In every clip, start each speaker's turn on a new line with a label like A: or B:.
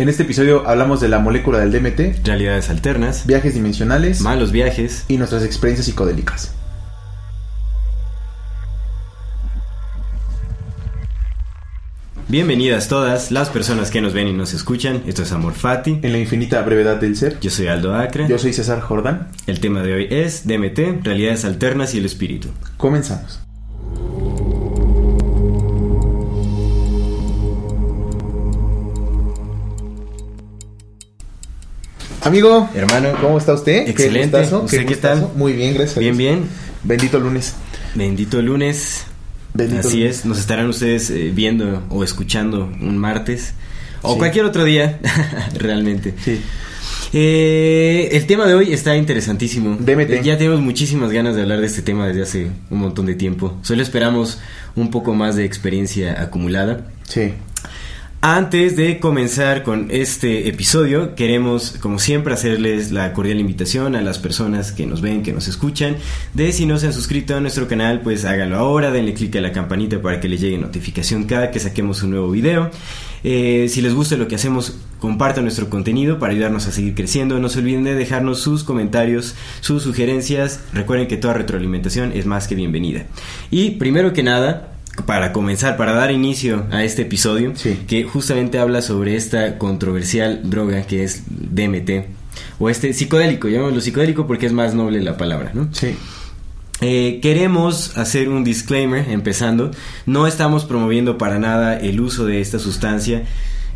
A: En este episodio hablamos de la molécula del DMT,
B: realidades alternas,
A: viajes dimensionales
B: malos viajes.
A: y nuestras experiencias psicodélicas.
B: Bienvenidas todas las personas que nos ven y nos escuchan. Esto es Amor Fati.
A: En la infinita brevedad del ser,
B: Yo soy Aldo Acre.
A: yo soy César Jordán.
B: El tema de hoy es DMT, realidades alternas y el espíritu.
A: Comenzamos. Amigo,
B: Hermano,
A: ¿cómo está usted?
B: Excelente.
A: gustazo,
B: ¿Usted qué
A: gustazo.
B: tal?
A: Muy bien, gracias.
B: bien, bien.
A: Bendito lunes.
B: Bendito lunes.
A: Bendito
B: Así
A: lunes.
B: es. Nos estarán ustedes eh, viendo o escuchando un martes o
A: Sí.
B: cualquier otro día, realmente.
A: Sí.
B: Eh, el tema de hoy está interesantísimo.
A: DMT.
B: Ya tenemos muchísimas ganas de hablar de este tema desde hace un montón de tiempo. Solo esperamos un poco más de experiencia acumulada.
A: Sí.
B: Antes de comenzar con este episodio, queremos, como siempre, hacerles la cordial invitación a las personas que nos ven, que nos escuchan, de si no se han suscrito a nuestro canal, pues háganlo ahora, denle clic a la campanita para que les llegue notificación cada que saquemos un nuevo video. Eh, si les gusta lo que hacemos, compartan nuestro contenido para ayudarnos a seguir creciendo. No se olviden de dejarnos sus comentarios, sus sugerencias. Recuerden que toda retroalimentación es más que bienvenida. Y primero que nada, para comenzar, para dar inicio a este episodio,
A: Sí.
B: que justamente habla sobre esta controversial droga que es DMT, o este psicodélico, llamémoslo psicodélico porque es más noble la palabra, ¿no?
A: Sí.
B: Eh, queremos hacer un disclaimer empezando. No estamos promoviendo para nada el uso de esta sustancia.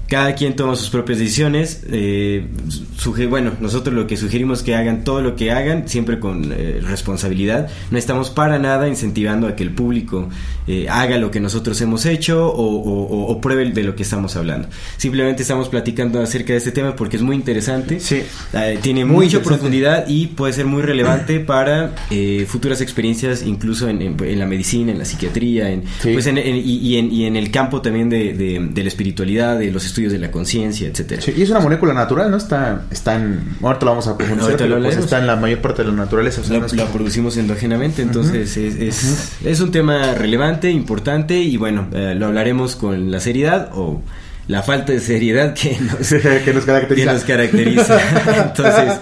B: Cada quien toma sus propias decisiones. Eh, bueno, nosotros lo que sugerimos que hagan todo lo que hagan, siempre con eh, responsabilidad. No estamos para nada incentivando a que el público eh, haga lo que nosotros hemos hecho o, o- pruebe de lo que estamos hablando. Simplemente estamos platicando acerca de este tema porque es muy interesante.
A: Sí.
B: Eh, tiene
A: Muy
B: mucha profundidad y puede ser muy relevante para eh, futuras experiencias, incluso en, en- en la medicina, en la psiquiatría, en,
A: Sí.
B: pues en- y, y en, y en el campo también de, de- de la espiritualidad, de los estudios de la conciencia, etcétera.
A: Sí, Y es una molécula natural, ¿no? Está, está en... Ahorita lo vamos a profundizar, pero pues está en la mayor parte de la naturaleza. o sea,
B: La,
A: no es
B: la
A: como-
B: producimos endógenamente, entonces es, es, es un tema relevante, importante y bueno, eh, lo hablaremos con la seriedad o la falta de seriedad que nos,
A: que nos caracteriza.
B: que nos caracteriza. Entonces,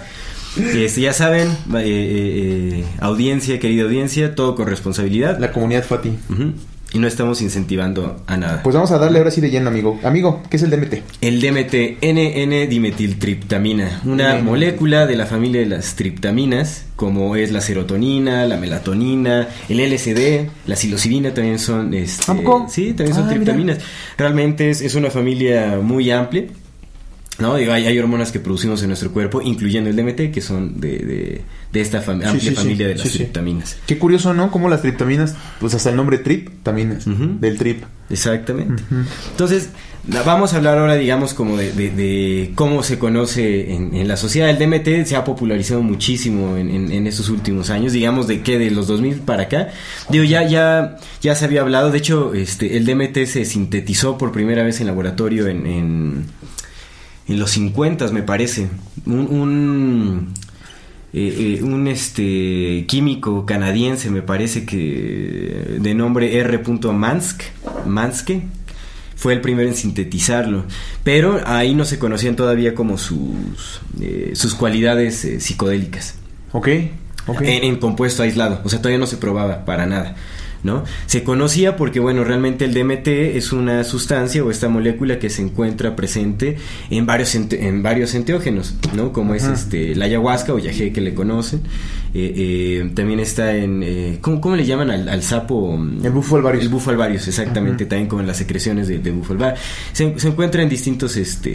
B: este, ya saben, eh, eh, eh, audiencia, querida audiencia, todo con responsabilidad.
A: La comunidad Fati.
B: Ujú. Y no estamos incentivando a nada.
A: Pues vamos a darle ahora sí de lleno, amigo. Amigo, ¿qué es el DMT?
B: El DMT, NN-dimetiltriptamina, una
A: NN.
B: molécula de la familia de las triptaminas, como es la serotonina, la melatonina, el LSD, la psilocibina también son... Este. Sí, también son
A: Ah, mira.
B: triptaminas. Realmente es, es una familia muy amplia. ¿No? Digo, hay, hay hormonas que producimos en nuestro cuerpo, incluyendo el DMT, que son de, de, de esta fam-
A: Sí,
B: amplia
A: sí, sí,
B: familia de las triptaminas.
A: Qué curioso, ¿no? Como las triptaminas, pues hasta el nombre trip también es del trip.
B: Exactamente. Entonces, vamos a hablar ahora, digamos, como de, de- de cómo se conoce en, en la sociedad. El DMT se ha popularizado muchísimo en, en- en estos últimos años, digamos, de que de los 2000 para acá. Digo, ya, ya, ya se había hablado. De hecho, este, el DMT se sintetizó por primera vez en laboratorio en, en, los 50, me parece. Un, un, eh, eh, un, este químico canadiense, me parece que de nombre R. Mansk, Manske, fue el primero en sintetizarlo. Pero ahí no se conocían todavía como sus, eh, sus cualidades eh, psicodélicas
A: ¿Ok? Ok.
B: en, en compuesto aislado. O sea, todavía no se probaba para nada. ¿No? Se conocía porque, bueno, realmente el DMT es una sustancia o esta molécula que se encuentra presente en varios, en varios enteógenos, ¿no? Como es este, la ayahuasca o yagé que le conocen. Eh, eh, también está en... eh, ¿cómo, cómo le llaman al, al sapo?
A: El bufo alvarius.
B: El bufo alvarius, exactamente.
A: Ujú.
B: También como en las secreciones de, de bufo alvarius. Se, se encuentra en distintos... Este,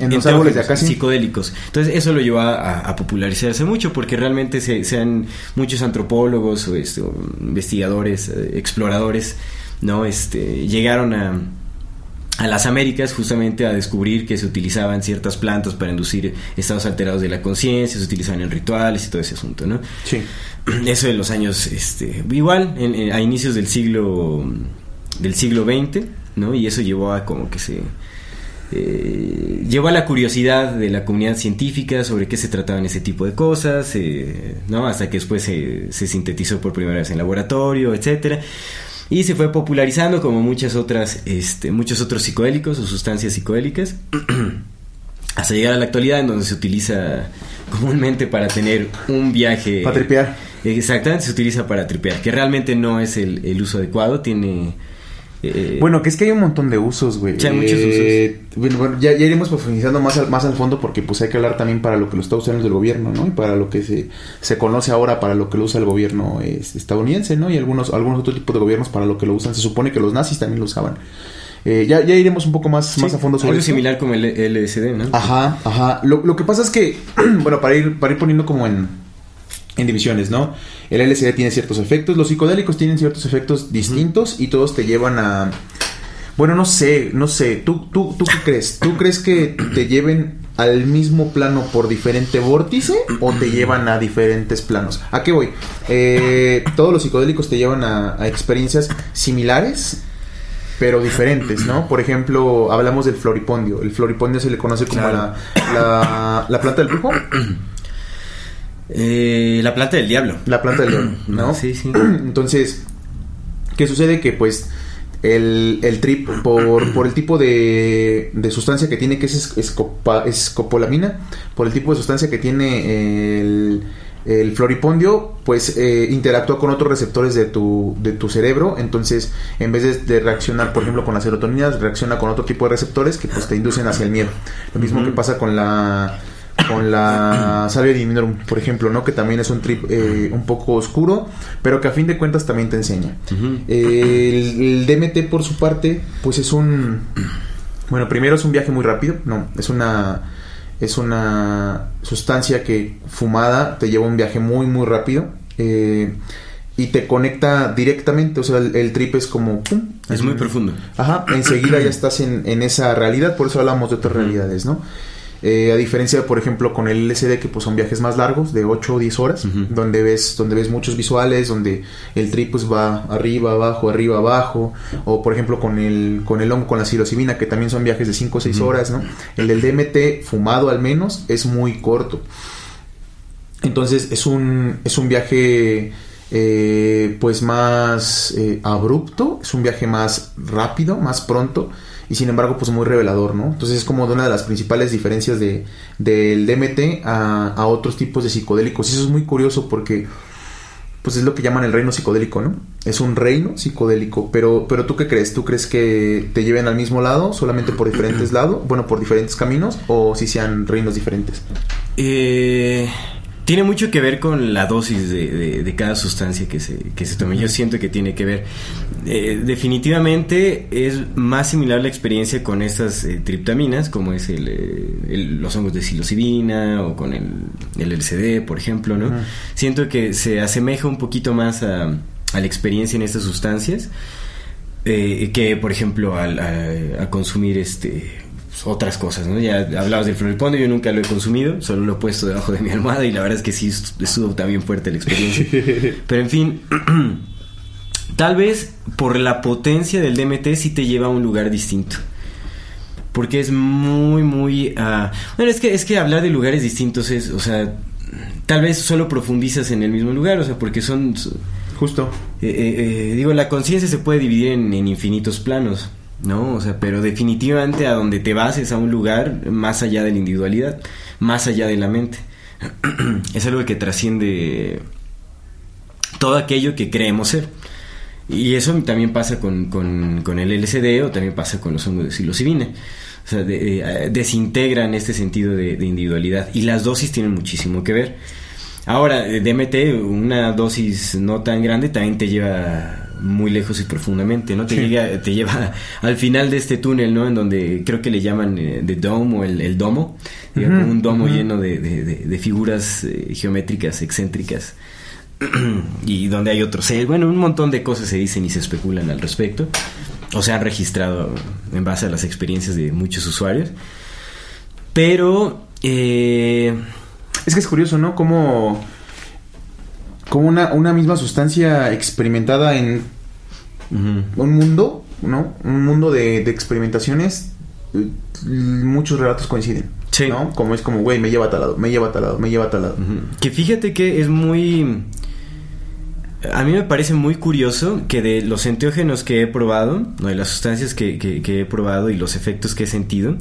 A: En los árboles de acá, sí.
B: psicodélicos. Entonces eso lo llevó a, a- a popularizarse mucho porque realmente se, se han muchos antropólogos o, este, o investigadores, eh, exploradores, no, este, llegaron a a las Américas justamente a descubrir que se utilizaban ciertas plantas para inducir estados alterados de la conciencia, se utilizaban en rituales y todo ese asunto, ¿no?
A: Sí.
B: Eso en los años, este, igual, en- en- a inicios del siglo del siglo XX, ¿no? Y eso llevó a como que se eh, llevó a la curiosidad de la comunidad científica sobre qué se trataban ese tipo de cosas, eh, ¿no? Hasta que después se, se sintetizó por primera vez en laboratorio, etcétera. Y se fue popularizando como muchas otras, este, muchos otros psicodélicos o sustancias psicodélicas. hasta llegar a la actualidad en donde se utiliza comúnmente para tener un viaje.
A: Para tripear.
B: Exactamente, se utiliza para tripear, que realmente no es el, el uso adecuado, tiene... eh,
A: Bueno, que es que hay un montón de usos, güey.
B: Sí, hay muchos
A: Eh, Bueno, bueno, ya, ya iremos profundizando más al, más al fondo porque pues hay que hablar también para lo que lo está usando el gobierno, ¿no? Y para lo que se, se conoce ahora para lo que lo usa el gobierno es, estadounidense, ¿no? Y algunos, algunos otros tipos de gobiernos para lo que lo usan. Se supone que los nazis también lo usaban. Eh, ya, ya iremos un poco más,
B: sí,
A: más a fondo sobre
B: Algo
A: esto.
B: similar como el LSD, ¿no?
A: Ajá, ajá. Lo, lo que pasa es que, bueno, para ir, para ir poniendo como en, en divisiones, ¿no? El LSD tiene ciertos efectos, los psicodélicos tienen ciertos efectos distintos y todos te llevan a... Bueno, no sé, no sé. ¿Tú, tú, ¿Tú qué crees? ¿Tú crees que te lleven al mismo plano por diferente vórtice o te llevan a diferentes planos? ¿A qué voy? Eh, todos los psicodélicos te llevan a, a experiencias similares, pero diferentes, ¿no? Por ejemplo, hablamos del floripondio. El floripondio se le conoce como
B: Claro.
A: la, la, la planta del brujo.
B: Eh, la planta del diablo.
A: La planta del león, ¿no?
B: Sí, sí.
A: Entonces, ¿qué sucede? Que pues el, el trip, por, por el tipo de, de sustancia que tiene, que es escopa- escopolamina, por el tipo de sustancia que tiene el, el floripondio, pues eh, interactúa con otros receptores de tu, de tu cerebro. Entonces, en vez de, de reaccionar, por ejemplo, con la serotonina, reacciona con otro tipo de receptores que pues te inducen hacia el miedo. Lo mismo que pasa con la con la salvia divinorum, por ejemplo, ¿no? Que también es un trip eh, un poco oscuro, pero que a fin de cuentas también te enseña.
B: Ujú.
A: El, el DMT, por su parte, pues es un... Bueno, primero es un viaje muy rápido, no, es una... Es una sustancia que fumada te lleva un viaje muy, muy rápido. eh, y te conecta directamente, o sea, el, el trip es como... ¡pum!
B: Es muy profundo.
A: Ajá, enseguida ya estás en, en esa realidad, por eso hablamos de otras realidades, ¿no? Eh, a diferencia, por ejemplo, con el LSD, que pues son viajes más largos, de 8 o 10 horas, donde ves donde ves muchos visuales, donde el trip pues va arriba, abajo, arriba, abajo, o por ejemplo con el con el hongo, con la psilocibina, que también son viajes de 5 o 6
B: Ujú.
A: horas, ¿no? El del DMT, fumado al menos, es muy corto. Entonces es un, es un viaje eh, pues más eh, abrupto, es un viaje más rápido, más pronto y sin embargo pues muy revelador, ¿no? Entonces es como de una de las principales diferencias de, del DMT a, a otros tipos de psicodélicos y eso es muy curioso porque pues es lo que llaman el reino psicodélico, ¿no? Es un reino psicodélico, pero pero tú qué crees? ¿Tú crees que te lleven al mismo lado solamente por diferentes lados, bueno, por diferentes caminos o si sean reinos diferentes?
B: Eh, tiene mucho que ver con la dosis de, de- de cada sustancia que se, que se tome. Yo siento que tiene que ver. Eh, definitivamente es más similar la experiencia con estas eh, triptaminas, como es el, eh, el- los hongos de psilocibina o con el, el LSD, por ejemplo, ¿no? Siento que se asemeja un poquito más a, a la experiencia en estas sustancias eh, que, por ejemplo, al, a, a consumir este pues, otras cosas, ¿no? Ya hablabas del floripondio, yo nunca lo he consumido, solo lo he puesto debajo de mi almohada y la verdad es que sí est- estuvo también fuerte la experiencia. Pero en fin, tal vez por la potencia del DMT sí te lleva a un lugar distinto. Porque es muy, muy... ah, bueno, es que, es que hablar de lugares distintos es, o sea, tal vez solo profundizas en el mismo lugar, o sea, porque son...
A: Justo.
B: Eh, eh, eh, digo, la conciencia se puede dividir en, en infinitos planos, ¿no? O sea, pero definitivamente a donde te vas es a un lugar más allá de la individualidad, más allá de la mente. es algo que trasciende todo aquello que creemos ser. Y eso también pasa con, con, con el LSD o también pasa con los hongos de psilocibina. O sea, de- eh, desintegran este sentido de, de individualidad. Y las dosis tienen muchísimo que ver. Ahora, DMT, una dosis no tan grande, también te lleva muy lejos y profundamente, ¿no? Te,
A: Sí.
B: llega, te lleva al final de este túnel, ¿no? En donde creo que le llaman eh, The Dome o el, el domo. Un domo lleno de, de- de- de figuras eh, geométricas excéntricas. y donde hay otros. eh, bueno, un montón de cosas se dicen y se especulan al respecto. o se han registrado en base a las experiencias de muchos usuarios. Pero... Eh,
A: es que es curioso, ¿no? Como, como una, una misma sustancia experimentada en un mundo, ¿no? Un mundo de, experimentaciones, eh, muchos relatos coinciden. Sí. ¿no? Como es como, güey, me lleva a tal lado, me lleva a tal lado, me lleva a tal lado.
B: Que fíjate que es muy... A mí me parece muy curioso que de los enteógenos que he probado, ¿no? de las sustancias que, que he probado y los efectos que he sentido,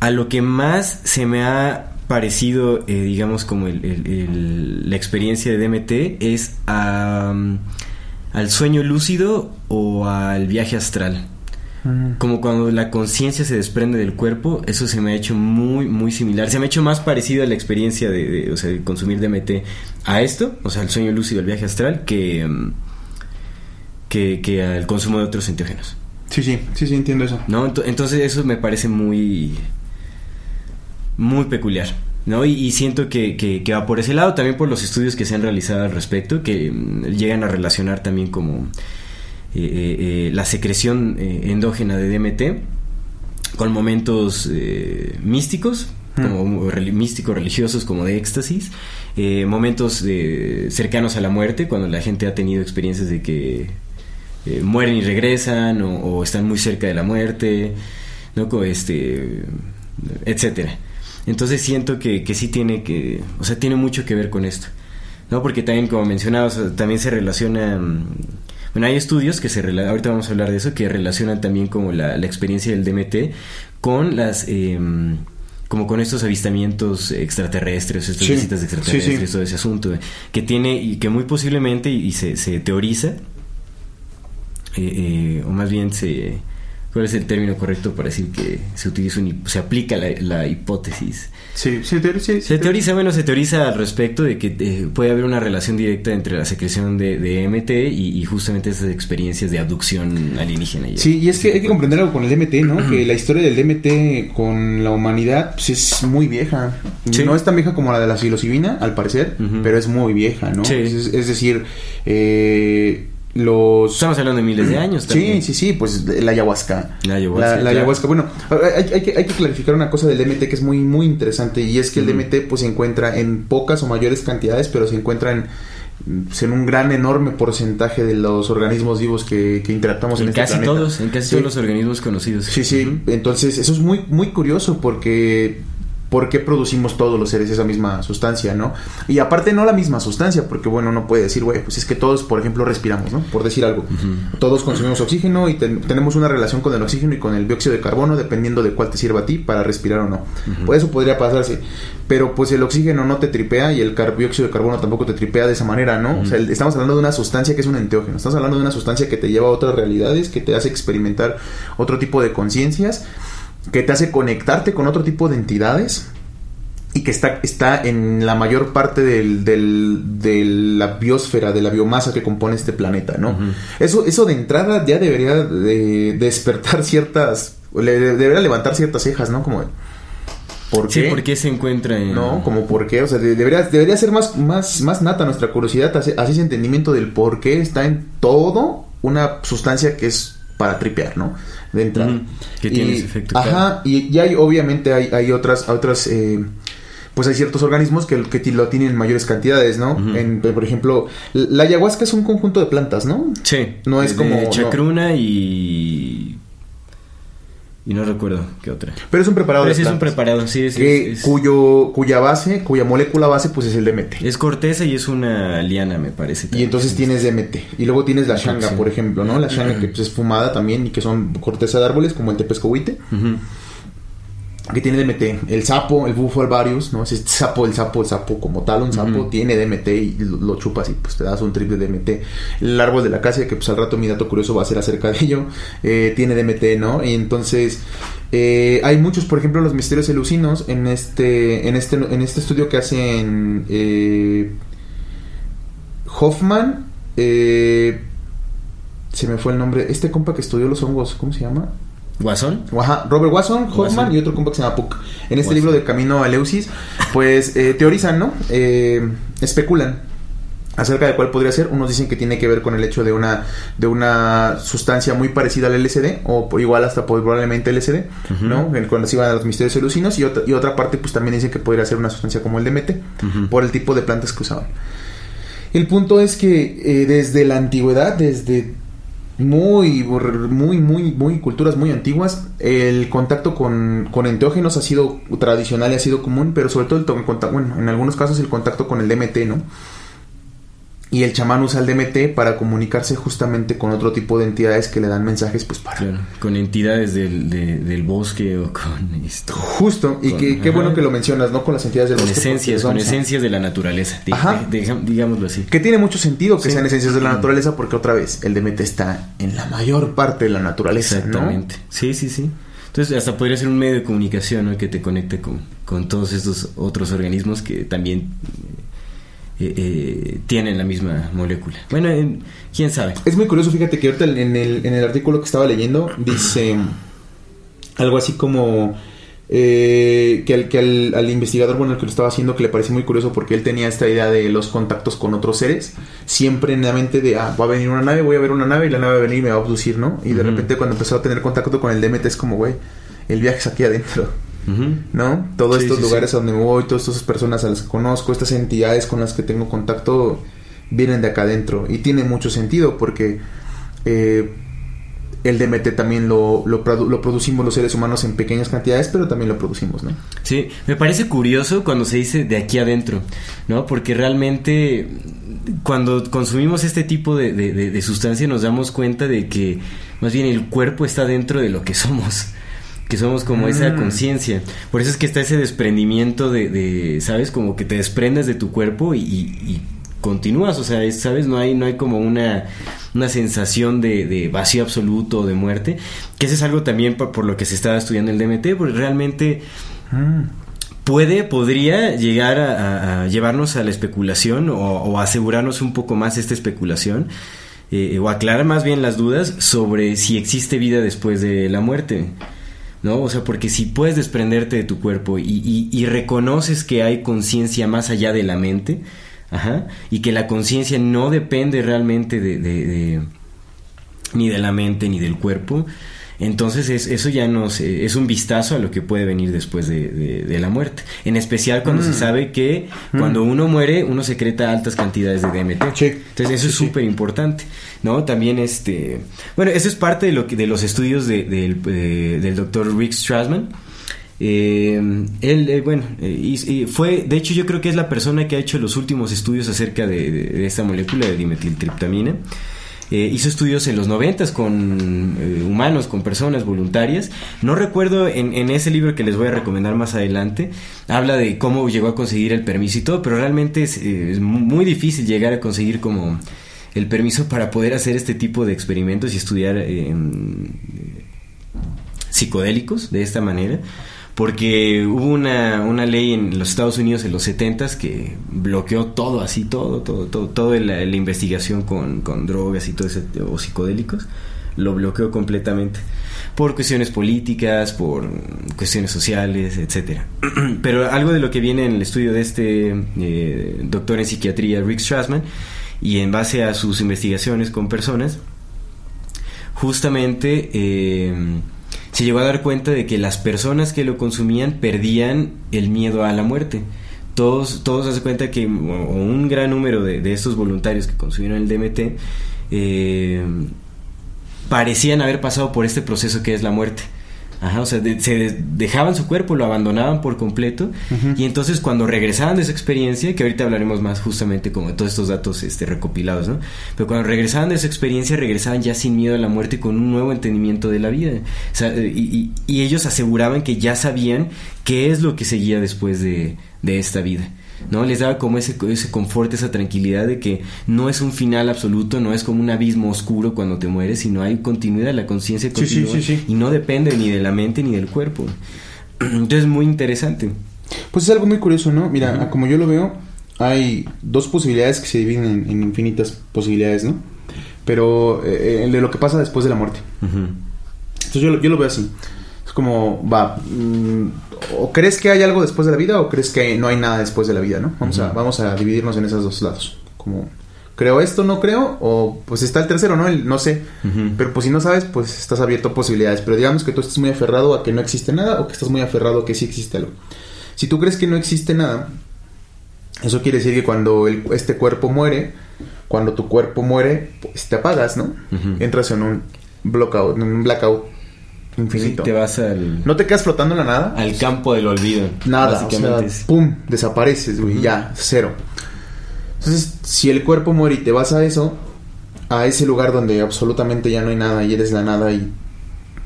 B: a lo que más se me ha parecido, eh, digamos, como la experiencia de DMT es al sueño lúcido o al viaje astral. Mm. Como cuando la conciencia se desprende del cuerpo, eso se me ha hecho muy, muy similar. Se me ha hecho más parecido a la experiencia de, o sea, de consumir DMT a esto, o sea, al sueño lúcido, al viaje astral, que, mm, que, que al consumo de otros enteógenos.
A: Sí, sí, sí, sí, entiendo eso.
B: ¿No? Entonces eso me parece muy muy peculiar. ¿no? Y, siento que, que, va por ese lado, también por los estudios que se han realizado al respecto, que mm, llegan a relacionar también como eh, eh, eh, la secreción endógena de DMT con momentos místicos, hmm. como místicos religiosos, como de éxtasis, momentos cercanos a la muerte, cuando la gente ha tenido experiencias de que mueren y regresan, o, o, están muy cerca de la muerte, ¿no? Este, etcétera. Entonces siento que, que sí tiene que, o sea, tiene mucho que ver con esto. ¿No? Porque también, como mencionabas, también se relaciona... Mm, bueno, hay estudios que se... Ahorita vamos a hablar de eso, que relacionan también como la, experiencia del DMT con las... Em, como con estos avistamientos extraterrestres, estas visitas extraterrestres, todo ese asunto, que tiene y que muy posiblemente, y se, se teoriza, eh, eh, o más bien se ¿Cuál es el término correcto para decir que se utiliza se aplica la, hipótesis?
A: Sí, se teoriza.
B: se teoriza, bueno, se teoriza al respecto de que eh, puede haber una relación directa entre la secreción de, de MT y, justamente esas experiencias de abducción alienígena.
A: Sí, y es que hay que comprender algo con el DMT, ¿no? que la historia del DMT con la humanidad pues, es muy vieja. No es tan vieja como la de la psilocibina, al parecer, pero es muy vieja, ¿no? Es, es, decir, eh los...
B: Estamos hablando de miles de años
A: también. Sí, sí, sí, pues la ayahuasca. La ayahuasca. La, ayahuasca. Bueno, hay, que, hay, que, clarificar una cosa del DMT que es muy, muy interesante y es que el DMT pues se encuentra en pocas o mayores cantidades, pero se encuentra en, pues, en un gran, enorme porcentaje de los organismos vivos que, que interactuamos en,
B: en este casi todos, en casi todos los organismos conocidos.
A: Sí, sí, entonces eso es muy, muy curioso porque por qué producimos todos los seres esa misma sustancia, ¿no? Y aparte no la misma sustancia, porque bueno, no puede decir, güey, pues es que todos, por ejemplo, respiramos, ¿no? Por decir algo. Todos consumimos oxígeno y tenemos una relación con el oxígeno y con el dióxido de carbono, dependiendo de cuál te sirva a ti para respirar o no. Pues eso podría pasarse. Pero pues el oxígeno no te tripea y el dióxido de carbono tampoco te tripea de esa manera, ¿no? O sea, estamos hablando de una sustancia que es un enteógeno. Estamos hablando de una sustancia que te lleva a otras realidades, que te hace experimentar otro tipo de conciencias que te hace conectarte con otro tipo de entidades y que está, está en la mayor parte del, de la biosfera, de la biomasa que compone este planeta, ¿no? eso, eso de entrada ya debería de, despertar ciertas, le, debería levantar ciertas cejas, ¿no? Como,
B: ¿por qué? Sí, ¿por qué se encuentra en...?
A: No, como por qué, o sea, debería, debería ser más, más, más nata nuestra curiosidad, así, ese entendimiento del por qué está en todo una sustancia que es para tripear, ¿no? De entrada.
B: Que tiene ese efecto.
A: Ajá, y, ya hay, obviamente hay, hay otras, otras eh, pues hay ciertos organismos que, que lo tienen en mayores cantidades, ¿no? en, por ejemplo, la ayahuasca es un conjunto de plantas, ¿no?
B: Sí.
A: No es como...
B: Chacruna y... Y no recuerdo qué otra.
A: Pero es un preparado
B: Pero sí es un preparado, sí.
A: Es, Cuyo, cuya base, cuya molécula base, pues es el DMT.
B: Es corteza y es una liana, me parece.
A: Y entonces tienes DMT. Y luego tienes la shanga, por ejemplo, ¿no? La shanga que pues, es fumada también y que son corteza de árboles, como el tepescohuite que tiene DMT. El sapo, el bufo alvarius, ¿no? Ese sapo, el sapo, el sapo como tal, un sapo tiene DMT y lo, chupas y pues te das un trip de DMT. El árbol de la casa, que pues al rato mi dato curioso va a ser acerca de ello, eh, tiene DMT, ¿no? Y entonces eh, hay muchos, por ejemplo, los misterios elucinos en este, en este, en este estudio que hacen eh, Hoffman, se me fue el nombre, este compa que estudió los hongos, ¿cómo se llama?
B: Guasón.
A: Robert Watson, Hoffman y otro compa que se llama Puck. En este libro de Camino a Leusis, pues eh, teorizan, ¿no? Eh, especulan acerca de cuál podría ser. Unos dicen que tiene que ver con el hecho de una, de una sustancia muy parecida al LSD, o igual hasta probablemente LSD, ¿no? Cuando se iban a los misterios elucinos, y otra, y otra parte, pues también dicen que podría ser una sustancia como el DMT, por el tipo de plantas que usaban. El punto es que eh, desde la antigüedad, desde muy, muy, muy, muy culturas muy antiguas, el contacto con, con enteógenos ha sido tradicional y ha sido común, pero sobre todo el bueno, en algunos casos el contacto con el DMT, ¿no? Y el chamán usa el DMT para comunicarse justamente con otro tipo de entidades que le dan mensajes pues para
B: claro, con entidades del, del bosque o con esto
A: justo y que, qué bueno que lo mencionas no con las entidades del
B: con
A: bosque
B: esencias con esencias de la naturaleza ajá. digámoslo así.
A: Que tiene mucho sentido que sean esencias de la naturaleza porque otra vez el DMT está en la mayor parte de la naturaleza exactamente.
B: Sí sí sí. Entonces hasta podría ser un medio de comunicación ¿no? que te conecte con, con todos estos otros organismos que también eh, eh, tienen la misma molécula. Bueno, quién sabe.
A: Es muy curioso, fíjate que ahorita en el, en el artículo que estaba leyendo dice algo así como eh, que, al, que al, investigador, bueno, el que lo estaba haciendo, que le pareció muy curioso porque él tenía esta idea de los contactos con otros seres, siempre en la mente de, ah, va a venir una nave, voy a ver una nave y la nave va a venir y me va a abducir, ¿no? Y de repente cuando empezó a tener contacto con el DMT es como, güey, el viaje es aquí adentro. ¿No? Todos estos lugares a donde voy, todas estas personas a las que conozco, estas entidades con las que tengo contacto, vienen de acá adentro. Y tiene mucho sentido porque eh, el DMT también lo, lo, producimos los seres humanos en pequeñas cantidades, pero también lo producimos, ¿no?
B: Sí, me parece curioso cuando se dice de aquí adentro, ¿no? Porque realmente cuando consumimos este tipo de, de sustancia nos damos cuenta de que más bien el cuerpo está dentro de lo que somos que somos como esa mm. conciencia. Por eso es que está ese desprendimiento de, ¿sabes? Como que te desprendes de tu cuerpo y, continúas, o sea, ¿sabes? No hay, no hay como una, una sensación de, vacío absoluto o de muerte, que eso es algo también por, lo que se está estudiando el DMT, porque realmente... Mm. puede, podría llegar a, llevarnos a la especulación o, asegurarnos un poco más esta especulación eh, o aclarar más bien las dudas sobre si existe vida después de la muerte. ¿No? O sea, porque si puedes desprenderte de tu cuerpo y, reconoces que hay conciencia más allá de la mente, ajá, y que la conciencia no depende realmente de, ni de la mente ni del cuerpo, entonces eso ya nos es un vistazo a lo que puede venir después de, la muerte. En especial cuando se mm. sabe que mm. cuando uno muere uno secreta altas cantidades de DMT. Entonces eso es súper importante. ¿no? También este... Bueno, eso es parte de, lo que, de los estudios de, del doctor Rick Strassman. Eh, él, eh, bueno, eh, fue, de hecho yo creo que es la persona que ha hecho los últimos estudios acerca de, esta molécula de dimetiltriptamina. Hizo estudios en los noventas con humanos, con personas voluntarias. No recuerdo en, ese libro que les voy a recomendar más adelante, habla de cómo llegó a conseguir el permiso y todo, pero realmente es, es muy difícil llegar a conseguir como el permiso para poder hacer este tipo de experimentos y estudiar eh, psicodélicos de esta manera. Porque hubo una, una, ley en los Estados Unidos en los 70 que bloqueó todo, así, todo, todo, todo, toda la, investigación con, con, drogas y todo ese, o psicodélicos, lo bloqueó completamente por cuestiones políticas, por cuestiones sociales, etcétera. Pero algo de lo que viene en el estudio de este eh, doctor en psiquiatría, Rick Strassman, y en base a sus investigaciones con personas, justamente eh, se llegó a dar cuenta de que las personas que lo consumían perdían el miedo a la muerte. Todos, todos se cuenta que un gran número de, estos voluntarios que consumieron el DMT eh, parecían haber pasado por este proceso que es la muerte. Ajá, o sea, se dejaban su cuerpo, lo abandonaban por completo y entonces cuando regresaban de esa experiencia, que ahorita hablaremos más justamente como de todos estos datos este, recopilados, ¿no? Pero cuando regresaban de esa experiencia, regresaban ya sin miedo a la muerte y con un nuevo entendimiento de la vida. O sea, y, y, ellos aseguraban que ya sabían qué es lo que seguía después de, de esta vida. ¿No? Les daba como ese, ese confort, esa tranquilidad de que no es un final absoluto, no es como un abismo oscuro cuando te mueres, sino hay continuidad, la conciencia continua y no depende ni de la mente ni del cuerpo. Entonces, muy interesante.
A: Pues es algo muy curioso, ¿no? Mira, como yo lo veo, hay dos posibilidades que se dividen en, infinitas posibilidades, ¿no? Pero eh, de lo que pasa después de la muerte. Entonces yo, yo lo veo así como, va, mm, o crees que hay algo después de la vida o crees que no hay nada después de la vida, ¿no? Vamos, a, vamos a dividirnos en esos dos lados. Como, creo esto, no creo, o pues está el tercero, ¿no? El no sé. Pero pues si no sabes, pues estás abierto a posibilidades. Pero digamos que tú estás muy aferrado a que no existe nada o que estás muy aferrado a que sí existe algo. Si tú crees que no existe nada, eso quiere decir que cuando este cuerpo muere, cuando tu cuerpo muere, pues te apagas, ¿no? Entras en un blackout, en un blackout infinito.
B: te vas al...
A: No te quedas flotando en la nada.
B: Al campo del olvido.
A: Nada, básicamente. pum, desapareces, güey, ya, cero. Entonces, si el cuerpo muere y te vas a eso, a ese lugar donde absolutamente ya no hay nada y eres la nada y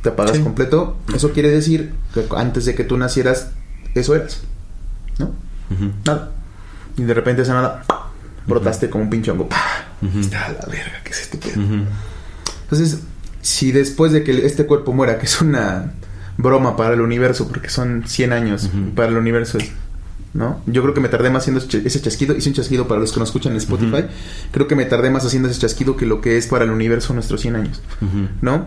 A: te apagas completo, eso quiere decir que antes de que tú nacieras, eso eras, ¿no? Nada. Y de repente esa nada, brotaste como un pinche hongo. Está la verga, ¿qué es este pedo? Entonces, si después de que este cuerpo muera, que es una broma para el universo, porque son 100 años para el universo, ¿no? Yo creo que me tardé más haciendo ese chasquido, hice un chasquido para los que nos escuchan en Spotify, creo que me tardé más haciendo ese chasquido que lo que es para el universo nuestros 100 años, ¿no?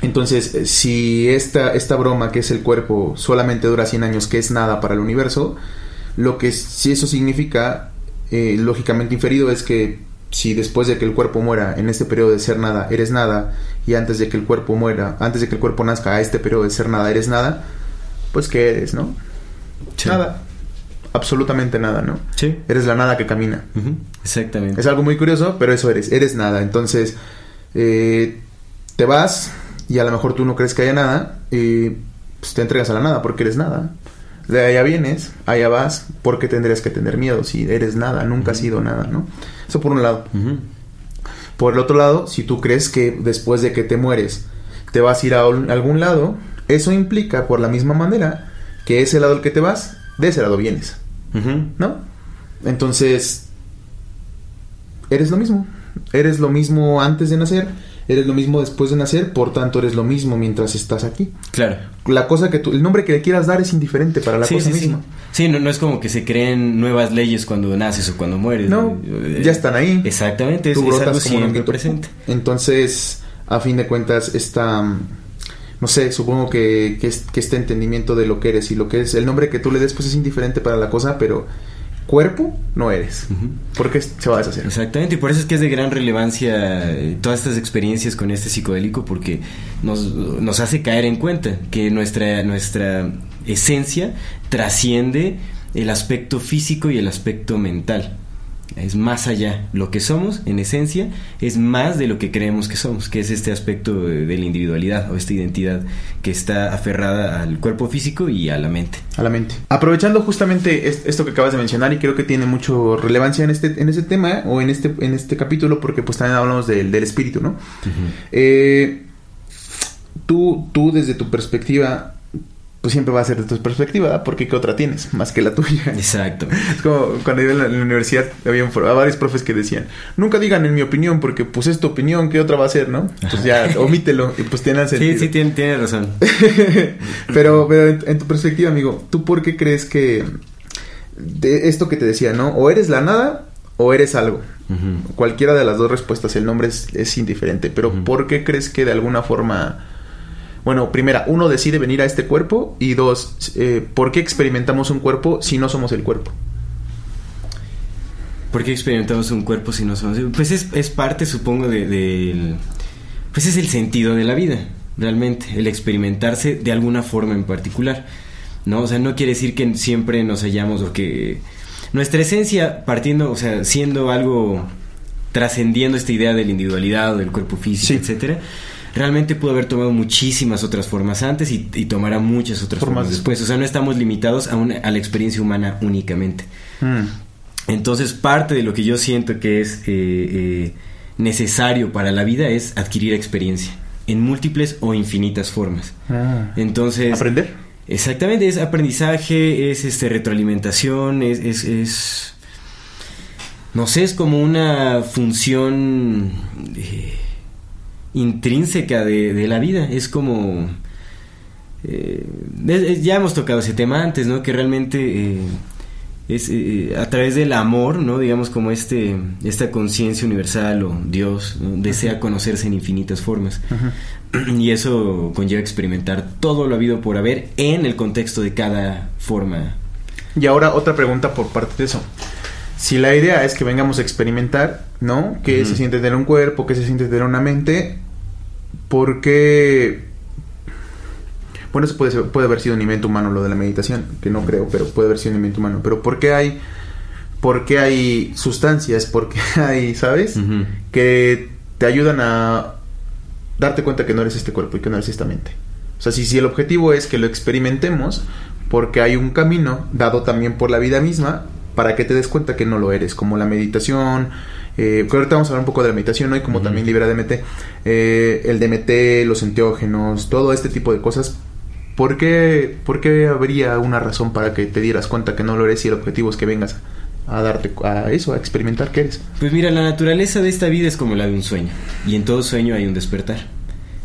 A: Entonces, eh, si esta, esta broma que es el cuerpo solamente dura 100 años, que es nada para el universo, lo que si eso significa, eh, lógicamente inferido, es que si después de que el cuerpo muera, en este periodo de ser nada, eres nada, y antes de que el cuerpo muera, antes de que el cuerpo nazca a este periodo de ser nada, eres nada, pues ¿qué eres, no? Nada. Absolutamente nada, ¿no?
B: Sí.
A: Eres la nada que camina.
B: Exactamente.
A: Es algo muy curioso, pero eso eres. Eres nada. Entonces, eh, te vas y a lo mejor tú no crees que haya nada y pues te entregas a la nada porque eres nada. De allá vienes, allá vas, porque tendrías que tener miedo si eres nada, nunca has sido nada, ¿no? Eso por un lado. Por el otro lado, si tú crees que después de que te mueres te vas a ir a algún lado, eso implica por la misma manera que ese lado al que te vas, de ese lado vienes. ¿No? Entonces, eres lo mismo. Eres lo mismo antes de nacer eres lo mismo después de nacer, por tanto eres lo mismo mientras estás aquí.
B: Claro.
A: La cosa que tú, el nombre que le quieras dar es indiferente para la cosa misma.
B: Sí, no, no, es como que se creen nuevas leyes cuando naces o cuando mueres.
A: No, eh, ya están ahí.
B: Exactamente, tú es, algo siempre presente.
A: Entonces, a fin de cuentas, esta no sé, supongo que, que, que, este entendimiento de lo que eres y lo que es, el nombre que tú le des, pues es indiferente para la cosa, pero cuerpo no eres. Porque se va a deshacer.
B: Exactamente, y por eso es que es de gran relevancia eh, todas estas experiencias con este psicodélico, porque nos, nos hace caer en cuenta que nuestra, nuestra esencia trasciende el aspecto físico y el aspecto mental es más allá. Lo que somos, en esencia, es más de lo que creemos que somos, que es este aspecto de, la individualidad o esta identidad que está aferrada al cuerpo físico y a la mente.
A: A la mente. Aprovechando justamente esto que acabas de mencionar y creo que tiene mucho relevancia en este, en este tema o en este, en este capítulo porque pues también hablamos del, espíritu, ¿no? Eh, tú, tú desde tu perspectiva pues siempre va a ser de tu perspectiva, porque ¿qué otra tienes? Más que la tuya.
B: Exacto.
A: Es como cuando iba en la, universidad, había varios profes que decían, nunca digan en mi opinión, porque pues es tu opinión, ¿qué otra va a ser, no? Pues ya, omítelo, y pues tiene sentido.
B: Sí, sí, tiene, tiene razón.
A: pero, pero en, tu perspectiva, amigo, ¿tú por qué crees que de esto que te decía, ¿no? O eres la nada o eres algo. Cualquiera de las dos respuestas, el nombre es, indiferente, pero ¿por qué crees que de alguna forma bueno, primera, uno decide venir a este cuerpo y dos, eh, ¿por qué experimentamos un cuerpo si no somos el cuerpo?
B: ¿Por qué experimentamos un cuerpo si no somos? Pues es, es parte, supongo, de, Pues es el sentido de la vida, realmente, el experimentarse de alguna forma en particular. ¿No? O sea, no quiere decir que siempre nos hallamos o que. Nuestra esencia, partiendo, o sea, siendo algo. trascendiendo esta idea de la individualidad o del cuerpo físico, etcétera realmente pudo haber tomado muchísimas otras formas antes y, tomará muchas otras formas, después. O sea, no estamos limitados a, una, a la experiencia humana únicamente. Mm. Entonces, parte de lo que yo siento que es eh, eh, necesario para la vida es adquirir experiencia en múltiples o infinitas formas. Ah. Entonces...
A: Aprender.
B: Exactamente, es aprendizaje, es este retroalimentación, es, es, es no sé, es como una función eh, intrínseca de, la vida. Es como... Eh, ya hemos tocado ese tema antes, ¿no? Que realmente eh, es eh, a través del amor, ¿no? Digamos como este, esta conciencia universal o Dios desea conocerse en infinitas formas. Y eso conlleva experimentar todo lo habido por haber en el contexto de cada forma.
A: Y ahora otra pregunta por parte de eso. Si la idea es que vengamos a experimentar, ¿no? ¿Qué se siente tener un cuerpo? ¿Qué se siente tener una mente? Porque... Bueno, eso puede, puede haber sido un invento humano lo de la meditación, que no creo, pero puede haber sido un invento humano. Pero ¿por qué hay, por qué hay sustancias? ¿Por qué hay, sabes? Que te ayudan a darte cuenta que no eres este cuerpo y que no eres esta mente. O sea, si, si el objetivo es que lo experimentemos, porque hay un camino dado también por la vida misma para que te des cuenta que no lo eres, como la meditación, eh, ahorita vamos a hablar un poco de la meditación ¿no? y como también libera DMT, eh, el DMT, los enteógenos, todo este tipo de cosas. ¿Por qué, ¿Por qué habría una razón para que te dieras cuenta que no lo eres y el objetivo es que vengas a darte a eso, a experimentar qué eres?
B: Pues mira, la naturaleza de esta vida es como la de un sueño y en todo sueño hay un despertar.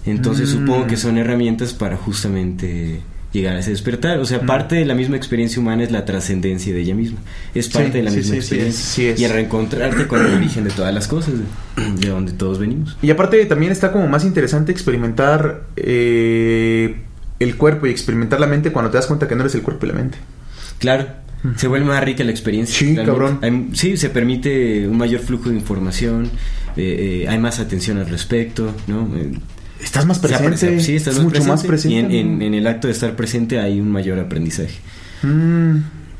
B: Entonces mm. supongo que son herramientas para justamente llegar a ese despertar. O sea, parte de la misma experiencia humana es la trascendencia de ella misma. Es parte de la misma experiencia. y reencontrarte con el origen de todas las cosas, de donde todos venimos.
A: Y aparte también está como más interesante experimentar eh, el cuerpo y experimentar la mente cuando te das cuenta que no eres el cuerpo y la mente.
B: Claro. Se vuelve más rica la experiencia.
A: Sí, cabrón.
B: sí, se permite un mayor flujo de información, eh, eh, hay más atención al respecto, ¿no?
A: Estás más presente.
B: Sí, estás mucho más presente. Y en, el acto de estar presente hay un mayor aprendizaje. Mm,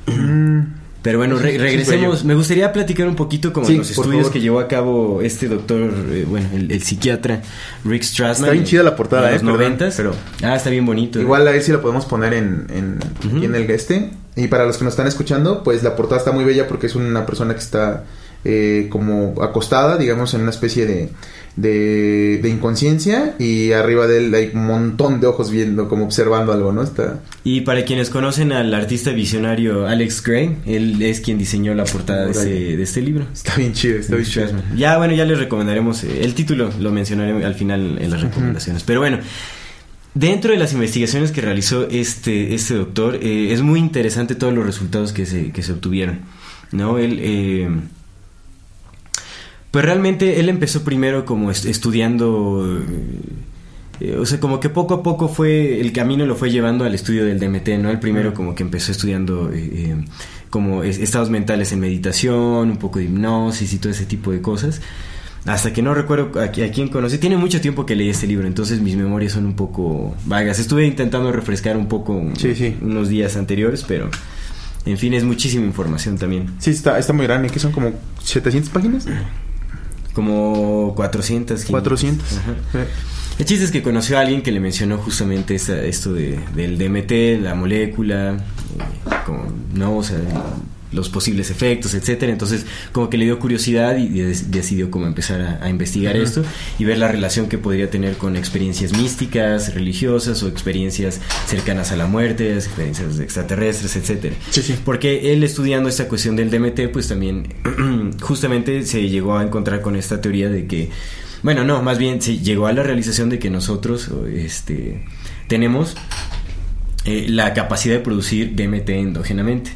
B: mm. Pero bueno, regresemos. Me gustaría platicar un poquito como los estudios que llevó a cabo este doctor, eh, bueno, el, psiquiatra Rick Strassman.
A: Está bien chida la portada,
B: en los noventas. Pero ah, está bien bonito.
A: Igual a ver si la podemos poner en, en, en el este. Y para los que nos están escuchando, pues la portada está muy bella porque es una persona que está eh, como acostada, digamos, en una especie de de, inconsciencia y arriba de él hay un montón de ojos viendo, como observando algo, ¿no? Está...
B: Y para quienes conocen al artista visionario Alex Gray, él es quien diseñó la portada de, este libro.
A: Está bien chido, está bien chido.
B: Ya, bueno, ya les recomendaremos, eh, el título lo mencionaré al final en las recomendaciones, pero bueno. Dentro de las investigaciones que realizó este, este doctor, eh, es muy interesante todos los resultados que se, que se obtuvieron. ¿no? Él eh, pues realmente él empezó primero como estudiando... Eh, o sea, como que poco a poco fue, el camino lo fue llevando al estudio del DMT, ¿no? El primero como que empezó estudiando eh, eh, como estados mentales en meditación, un poco de hipnosis y todo ese tipo de cosas. Hasta que no recuerdo a, a quién conocí. Tiene mucho tiempo que leí este libro, entonces mis memorias son un poco vagas. Estuve intentando refrescar un poco unos días anteriores, pero... En fin, es muchísima información también.
A: Sí, está, está muy grande. ¿Qué son como 700 páginas?
B: Como 400.
A: 400.
B: El chiste es que conoció a alguien que le mencionó justamente esto de, del DMT, la molécula, eh, ¿no? O sea, los posibles efectos, etcétera. Entonces, como que le dio curiosidad y decidió como empezar a, investigar esto y ver la relación que podría tener con experiencias místicas, religiosas o experiencias cercanas a la muerte, experiencias extraterrestres, etcétera. Porque él estudiando esta cuestión del DMT, pues también justamente se llegó a encontrar con esta teoría de que bueno, no, más bien se llegó a la realización de que nosotros este tenemos eh, la capacidad de producir DMT endógenamente.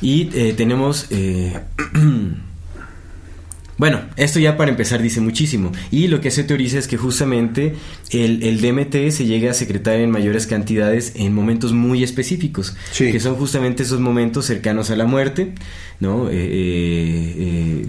B: Y eh, tenemos... Eh, bueno, esto ya para empezar dice muchísimo. Y lo que se teoriza es que justamente el, DMT se llega a secretar en mayores cantidades en momentos muy específicos. Que son justamente esos momentos cercanos a la muerte, ¿no? Eh,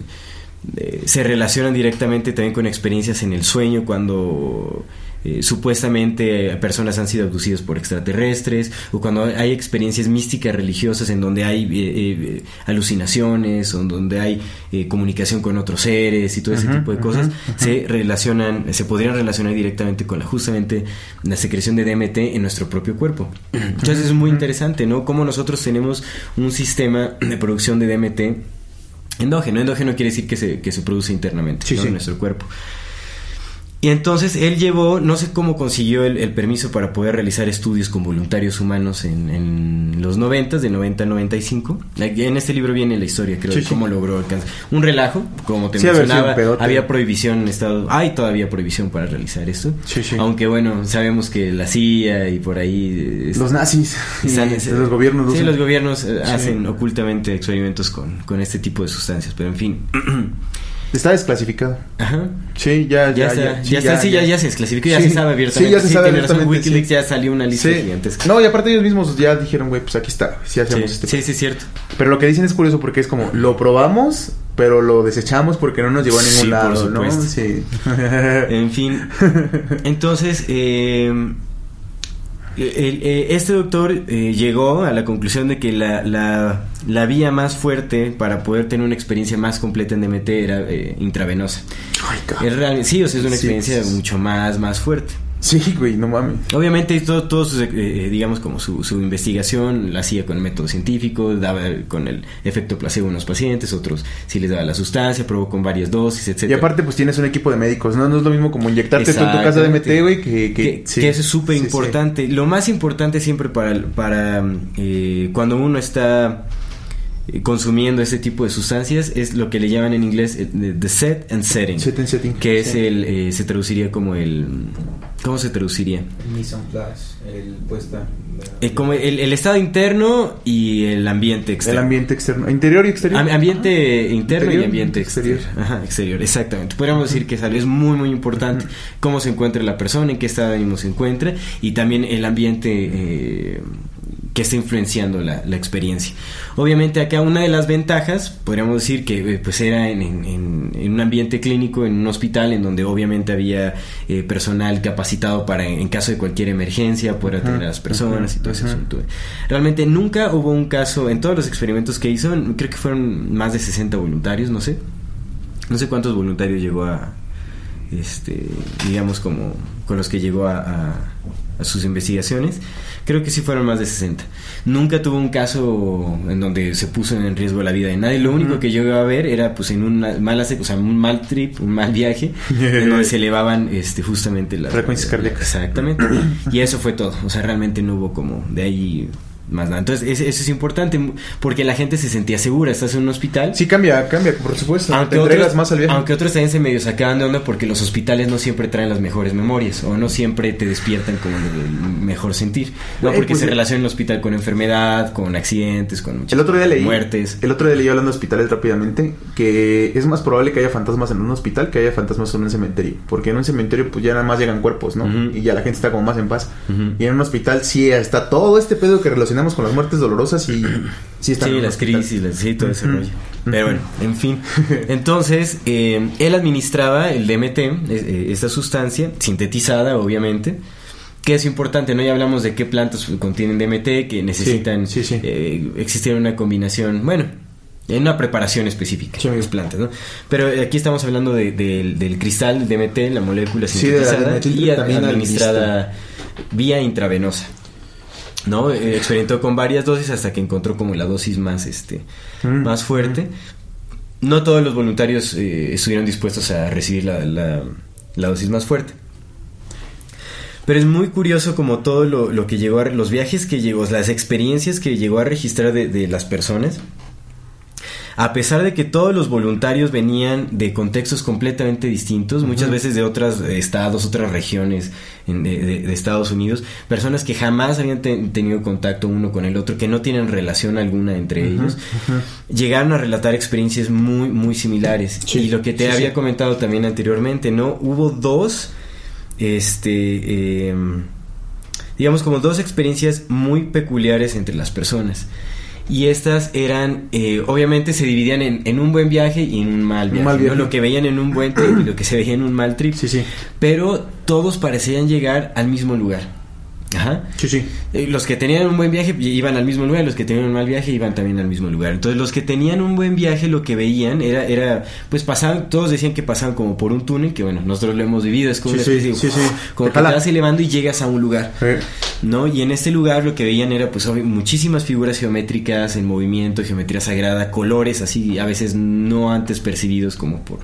B: se relacionan directamente también con experiencias en el sueño cuando eh, supuestamente personas han sido abducidas por extraterrestres o cuando hay experiencias místicas religiosas en donde hay eh, eh, alucinaciones o en donde hay comunicación con otros seres y todo ese tipo de cosas se relacionan se podrían relacionar directamente con la, justamente la secreción de DMT en nuestro propio cuerpo. Entonces es muy interesante no cómo nosotros tenemos un sistema de producción de DMT endógeno. Endógeno quiere decir que se, que se produce internamente en nuestro cuerpo y entonces él llevó, no sé cómo consiguió el, permiso para poder realizar estudios con voluntarios humanos en, los 90, de 90 a 95. En este libro viene la historia, creo, de cómo logró alcanzar. Un relajo, como te mencionaba, había prohibición en Estado, hay todavía prohibición para realizar esto. Aunque bueno, sabemos que la CIA y por ahí...
A: Los nazis, los gobiernos.
B: Sí, los gobiernos eh, hacen ocultamente experimentos con, con este tipo de sustancias, pero en fin...
A: Está desclasificado.
B: Ajá.
A: Sí, ya,
B: Ya,
A: ya,
B: está,
A: ya,
B: ya, sí, ya, ya se desclasificó, ya
A: Sí.
B: se sabe abiertamente.
A: Sí, ya se sabe
B: tienes razón,
A: abiertamente,
B: Wikileaks
A: sí.
B: ya salió una lista
A: Sí.
B: gigantesca.
A: No, y aparte ellos mismos ya dijeron, güey, pues aquí está, si
B: Sí,
A: hacemos este.
B: sí, sí, es cierto.
A: Pero lo que dicen es curioso porque es como, lo probamos, pero lo desechamos porque no nos llevó a ningún
B: Sí, por
A: lado, ¿no? Sí.
B: En fin. Entonces, eh, este doctor eh, llegó a la conclusión de que la, la, la vía más fuerte para poder tener una experiencia más completa en DMT era eh, intravenosa. Es real- sí, o sea, es una experiencia
A: sí.
B: mucho más, más fuerte.
A: Sí, güey, no mames.
B: Obviamente todo, todo su, eh, digamos como su, su investigación la hacía con el método científico, daba con el efecto placebo a unos pacientes, otros sí les daba la sustancia, probó con varias dosis,
A: Y
B: etcétera.
A: aparte, pues tienes un equipo de médicos, ¿no? No es lo mismo como inyectarte tú en tu casa de MT, güey, que, que,
B: que,
A: sí.
B: que eso es súper
A: Sí, sí.
B: importante. Lo más importante siempre para, para eh, cuando uno está eh, consumiendo ese tipo de sustancias es lo que le llaman en inglés eh, the set and setting,
A: Set and setting,
B: que es
A: sí.
B: el eh, se traduciría como el ¿cómo se traduciría?
C: El mise en place, el puesta.
B: Eh, como el, el estado interno y el ambiente
A: El
B: externo.
A: ambiente externo. Interior y exterior.
B: Am- ambiente interno
A: Interior
B: y ambiente exterior.
A: exterior.
B: Ajá, exterior, exactamente. Podríamos decir que es muy, muy importante cómo se encuentra la persona, en qué estado de ánimo se encuentra y también el ambiente eh, que está influenciando la, la experiencia. Obviamente acá una de las ventajas, podríamos decir que eh, pues era en, en- un ambiente clínico, en un hospital, en donde obviamente había eh, personal capacitado para en, caso de cualquier emergencia poder atender a las personas y todo ese asunto. Realmente nunca hubo un caso, en todos los experimentos que hizo, creo que fueron más de 60 voluntarios, no sé. No sé cuántos voluntarios llegó a, este, digamos, como con los que llegó a, a- a sus investigaciones. Creo que sí fueron más de 60. Nunca tuvo un caso en donde se puso en riesgo la vida de nadie. Lo único que yo iba a ver era pues en una mala, o sea, un mal trip, un mal viaje, en donde se elevaban este, justamente las
A: Frecuencias cardíacas.
B: Exactamente. Y eso fue todo. O sea, realmente no hubo como de ahí más nada. Entonces, eso es importante porque la gente se sentía segura. Estás en un hospital.
A: Sí, cambia, cambia, por supuesto.
B: Aunque
A: Te
B: otros,
A: más al viaje.
B: aunque otros también se medio sacaban de onda porque los hospitales no siempre traen las mejores memorias o no siempre te despiertan con el mejor sentir. No porque
A: pues,
B: se
A: eh.
B: relaciona el hospital con enfermedad, con accidentes, con muchas
A: El otro día leí.
B: muertes.
A: El otro día leí hablando de hospitales rápidamente que es más probable que haya fantasmas en un hospital que haya fantasmas en un cementerio. Porque en un cementerio, pues ya nada más llegan cuerpos, ¿no?
B: Ujú.
A: Y ya la gente está como más en paz.
B: Ujú.
A: Y en un hospital sí está todo este pedo que relacionamos con las muertes dolorosas y sí está
B: Sí, las crisis, las- sí, todo ese rollo. Pero bueno, en fin. Entonces, eh, él administraba el DMT, eh, esta sustancia, sintetizada, obviamente. Que es importante, ¿no? Ya hablamos de qué plantas contienen DMT, que necesitan
A: sí, sí.
B: eh, existir una combinación, bueno, en una preparación específica de las plantas, ¿no? Pero aquí estamos hablando de- del- del cristal DMT, la molécula
A: de la
B: sintetizada y administrada vía intravenosa. ¿No? Eh, experimentó con varias dosis hasta que encontró como la dosis más, este,
A: Mm.
B: más fuerte. No todos los voluntarios eh, estuvieron dispuestos a recibir la, la- la dosis más fuerte. Pero es muy curioso como todo lo, lo que llegó a... Los viajes que llegó, las experiencias que llegó a registrar de, de las personas. A pesar de que todos los voluntarios venían de contextos completamente distintos, muchas veces de otros estados, otras regiones en- de, de- de Estados Unidos, personas que jamás habían te- tenido contacto uno con el otro, que no tienen relación alguna entre ellos, llegaron a relatar experiencias muy, muy similares.
A: Sí,
B: y lo que te
A: sí,
B: había
A: sí.
B: comentado también anteriormente, ¿no? Hubo dos, este, em, digamos como dos experiencias muy peculiares entre las personas. Y estas eran, eh, obviamente se dividían en, en un buen viaje y en un mal
A: Un
B: viaje.
A: mal
B: ¿no?
A: viaje.
B: Lo que veían en un buen trip y lo que se veía en un mal trip.
A: Sí, sí.
B: Pero todos parecían llegar al mismo lugar. Ajá.
A: Sí, sí.
B: Eh, Los que tenían un buen viaje iban al mismo lugar, los que tenían un mal viaje iban también al mismo lugar. Entonces los que tenían un buen viaje lo que veían era, era pues pasaban, todos decían que pasaban como por un túnel, que bueno, nosotros lo hemos vivido, es como
A: Sí,
B: una especie
A: sí,
B: como
A: Te
B: que te vas elevando y llegas a un lugar. ¿no? Y en este lugar lo que veían era pues muchísimas figuras geométricas en movimiento, geometría sagrada, colores así a veces no antes percibidos como por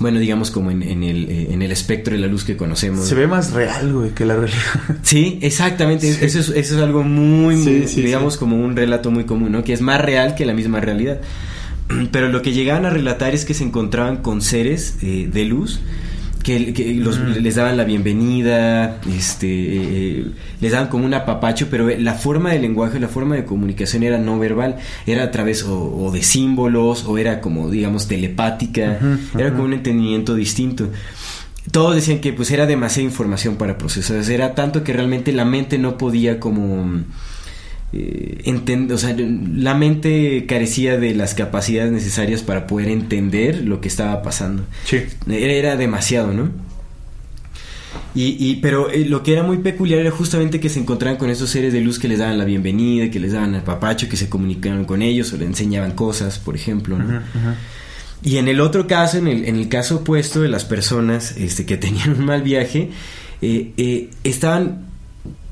B: bueno, digamos como en, en el, eh, en el espectro de la luz que conocemos.
A: se ve más real, güey, que la realidad.
B: Sí, exactamente.
A: Sí.
B: Eso, es, eso es algo muy,
A: Sí,
B: muy,
A: sí,
B: digamos, como un relato muy común, ¿no? Que es más real que la misma realidad. Pero lo que llegaban a relatar es que se encontraban con seres eh, de luz que, que los,
A: Mm.
B: les daban la bienvenida, este, eh, les daban como un apapacho, pero la forma de lenguaje, la forma de comunicación era no verbal, era a través o, o de símbolos, o era como, digamos, telepática, era como un entendimiento distinto. Todos decían que pues era demasiada información para procesar, era tanto que realmente la mente no podía como... eh, enten- o sea, la mente carecía de las capacidades necesarias para poder entender lo que estaba pasando.
A: Sí.
B: Era, era demasiado, ¿no? Y, y- pero eh, lo que era muy peculiar era justamente que se encontraban con esos seres de luz que les daban la bienvenida, que les daban el papacho, que se comunicaban con ellos o le enseñaban cosas, por ejemplo, ¿no? Y en el otro caso, en el, en el caso opuesto de las personas este, que tenían un mal viaje, eh, eh, estaban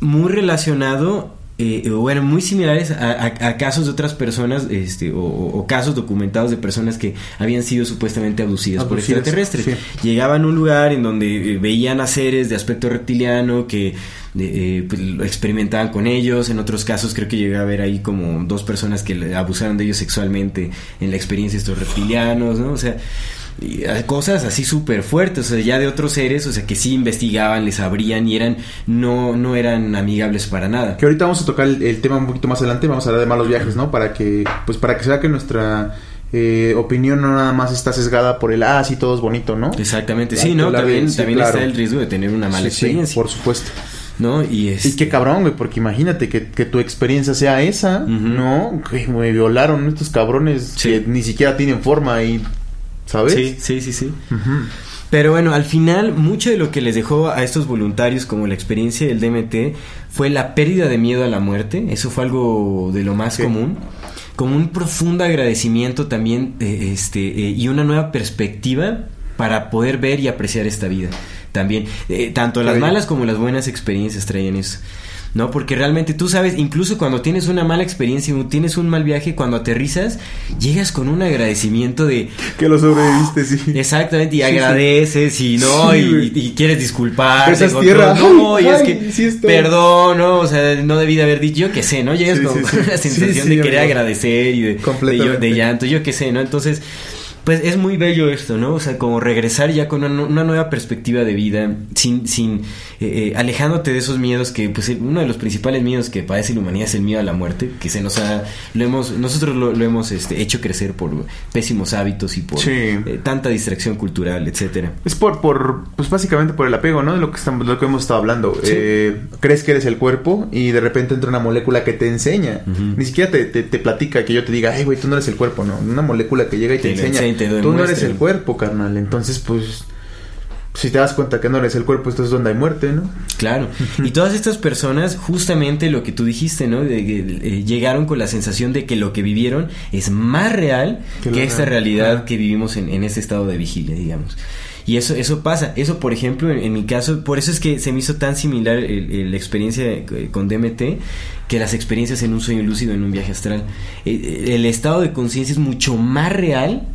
B: muy relacionados eh, o eran muy similares a, a- a casos de otras personas este, o, o- casos documentados de personas que habían sido supuestamente abducidas, por extraterrestres.
A: sí.
B: Llegaban a un lugar en donde eh, veían a seres de aspecto reptiliano que eh, eh, pues, lo experimentaban con ellos. En otros casos creo que llegué a ver ahí como dos personas que abusaron de ellos sexualmente en la experiencia de estos reptilianos, ¿no? O sea, y, eh, cosas así súper fuertes, o sea, ya de otros seres, o sea, que sí investigaban, les abrían y eran, no, no eran amigables para nada.
A: Que ahorita vamos a tocar el, el tema un poquito más adelante, vamos a hablar de malos viajes, ¿no? Para que, pues para que se vea que nuestra eh, opinión no nada más está sesgada por el, ah, sí, todo es bonito, ¿no?
B: Exactamente, sí, ¿no? También,
A: sí,
B: también
A: claro.
B: está el riesgo de tener una mala
A: Sí, sí,
B: experiencia,
A: por supuesto.
B: ¿no? Y, es,
A: Y qué cabrón, güey, porque imagínate que, que tu experiencia sea esa. ¿no? Que me violaron estos cabrones que ni siquiera tienen forma y, ¿sabes?
B: Sí, sí, sí, sí. Pero bueno, al final, mucho de lo que les dejó a estos voluntarios, como la experiencia del DMT, fue la pérdida de miedo a la muerte. Eso fue algo de lo más
A: Sí.
B: común. Como un profundo agradecimiento también, eh, este, eh, y una nueva perspectiva para poder ver y apreciar esta vida. También, Eh, tanto las malas como las buenas experiencias traían eso. ¿No? Porque realmente tú sabes, incluso cuando tienes una mala experiencia, o tienes un mal viaje, cuando aterrizas, llegas con un agradecimiento de,
A: Que lo sobreviviste, sí.
B: Exactamente, y
A: Sí, sí.
B: agradeces y no,
A: Sí,
B: y, quieres disculpar.
A: Besas tierra.
B: No, y es que, perdón, no, o sea, no debí de haber dicho, yo qué sé, ¿no? Llegas con la sensación de querer
A: amigo.
B: agradecer y de, de, de llanto, yo qué sé, ¿no? Entonces, pues es muy bello esto, ¿no? O sea, como regresar ya con una, una nueva perspectiva de vida, sin, sin, eh, eh, alejándote de esos miedos que, pues, uno de los principales miedos que padece la humanidad es el miedo a la muerte, que se nos ha, lo hemos, nosotros lo, lo hemos, este, hecho crecer por pésimos hábitos y por
A: Sí.
B: eh, tanta distracción cultural, etcétera.
A: Es por, por, pues básicamente por el apego, ¿no? De lo que, estamos, de lo que hemos estado hablando.
B: Sí.
A: Eh, crees que eres el cuerpo y de repente entra una molécula que te enseña. Ni siquiera te, te, te platica que yo te diga, ay, güey, tú no eres el cuerpo, ¿no? Una molécula que llega y te,
B: Te
A: enseña.
B: enseña te lo
A: tú no eres el cuerpo, carnal. Entonces, pues, si te das cuenta que no eres el cuerpo, esto es donde hay muerte, ¿no?
B: Claro. Y todas estas personas, justamente lo que tú dijiste, ¿no? De eh, llegaron con la sensación de que lo que vivieron es más real
A: Que
B: esta
A: real.
B: realidad que vivimos en, en este estado de vigilia, digamos. Y eso, eso pasa. Eso, por ejemplo, en, en mi caso, por eso es que se me hizo tan similar la experiencia eh, con DMT que las experiencias en un sueño lúcido, en un viaje astral. Eh, El estado de conciencia es mucho más real.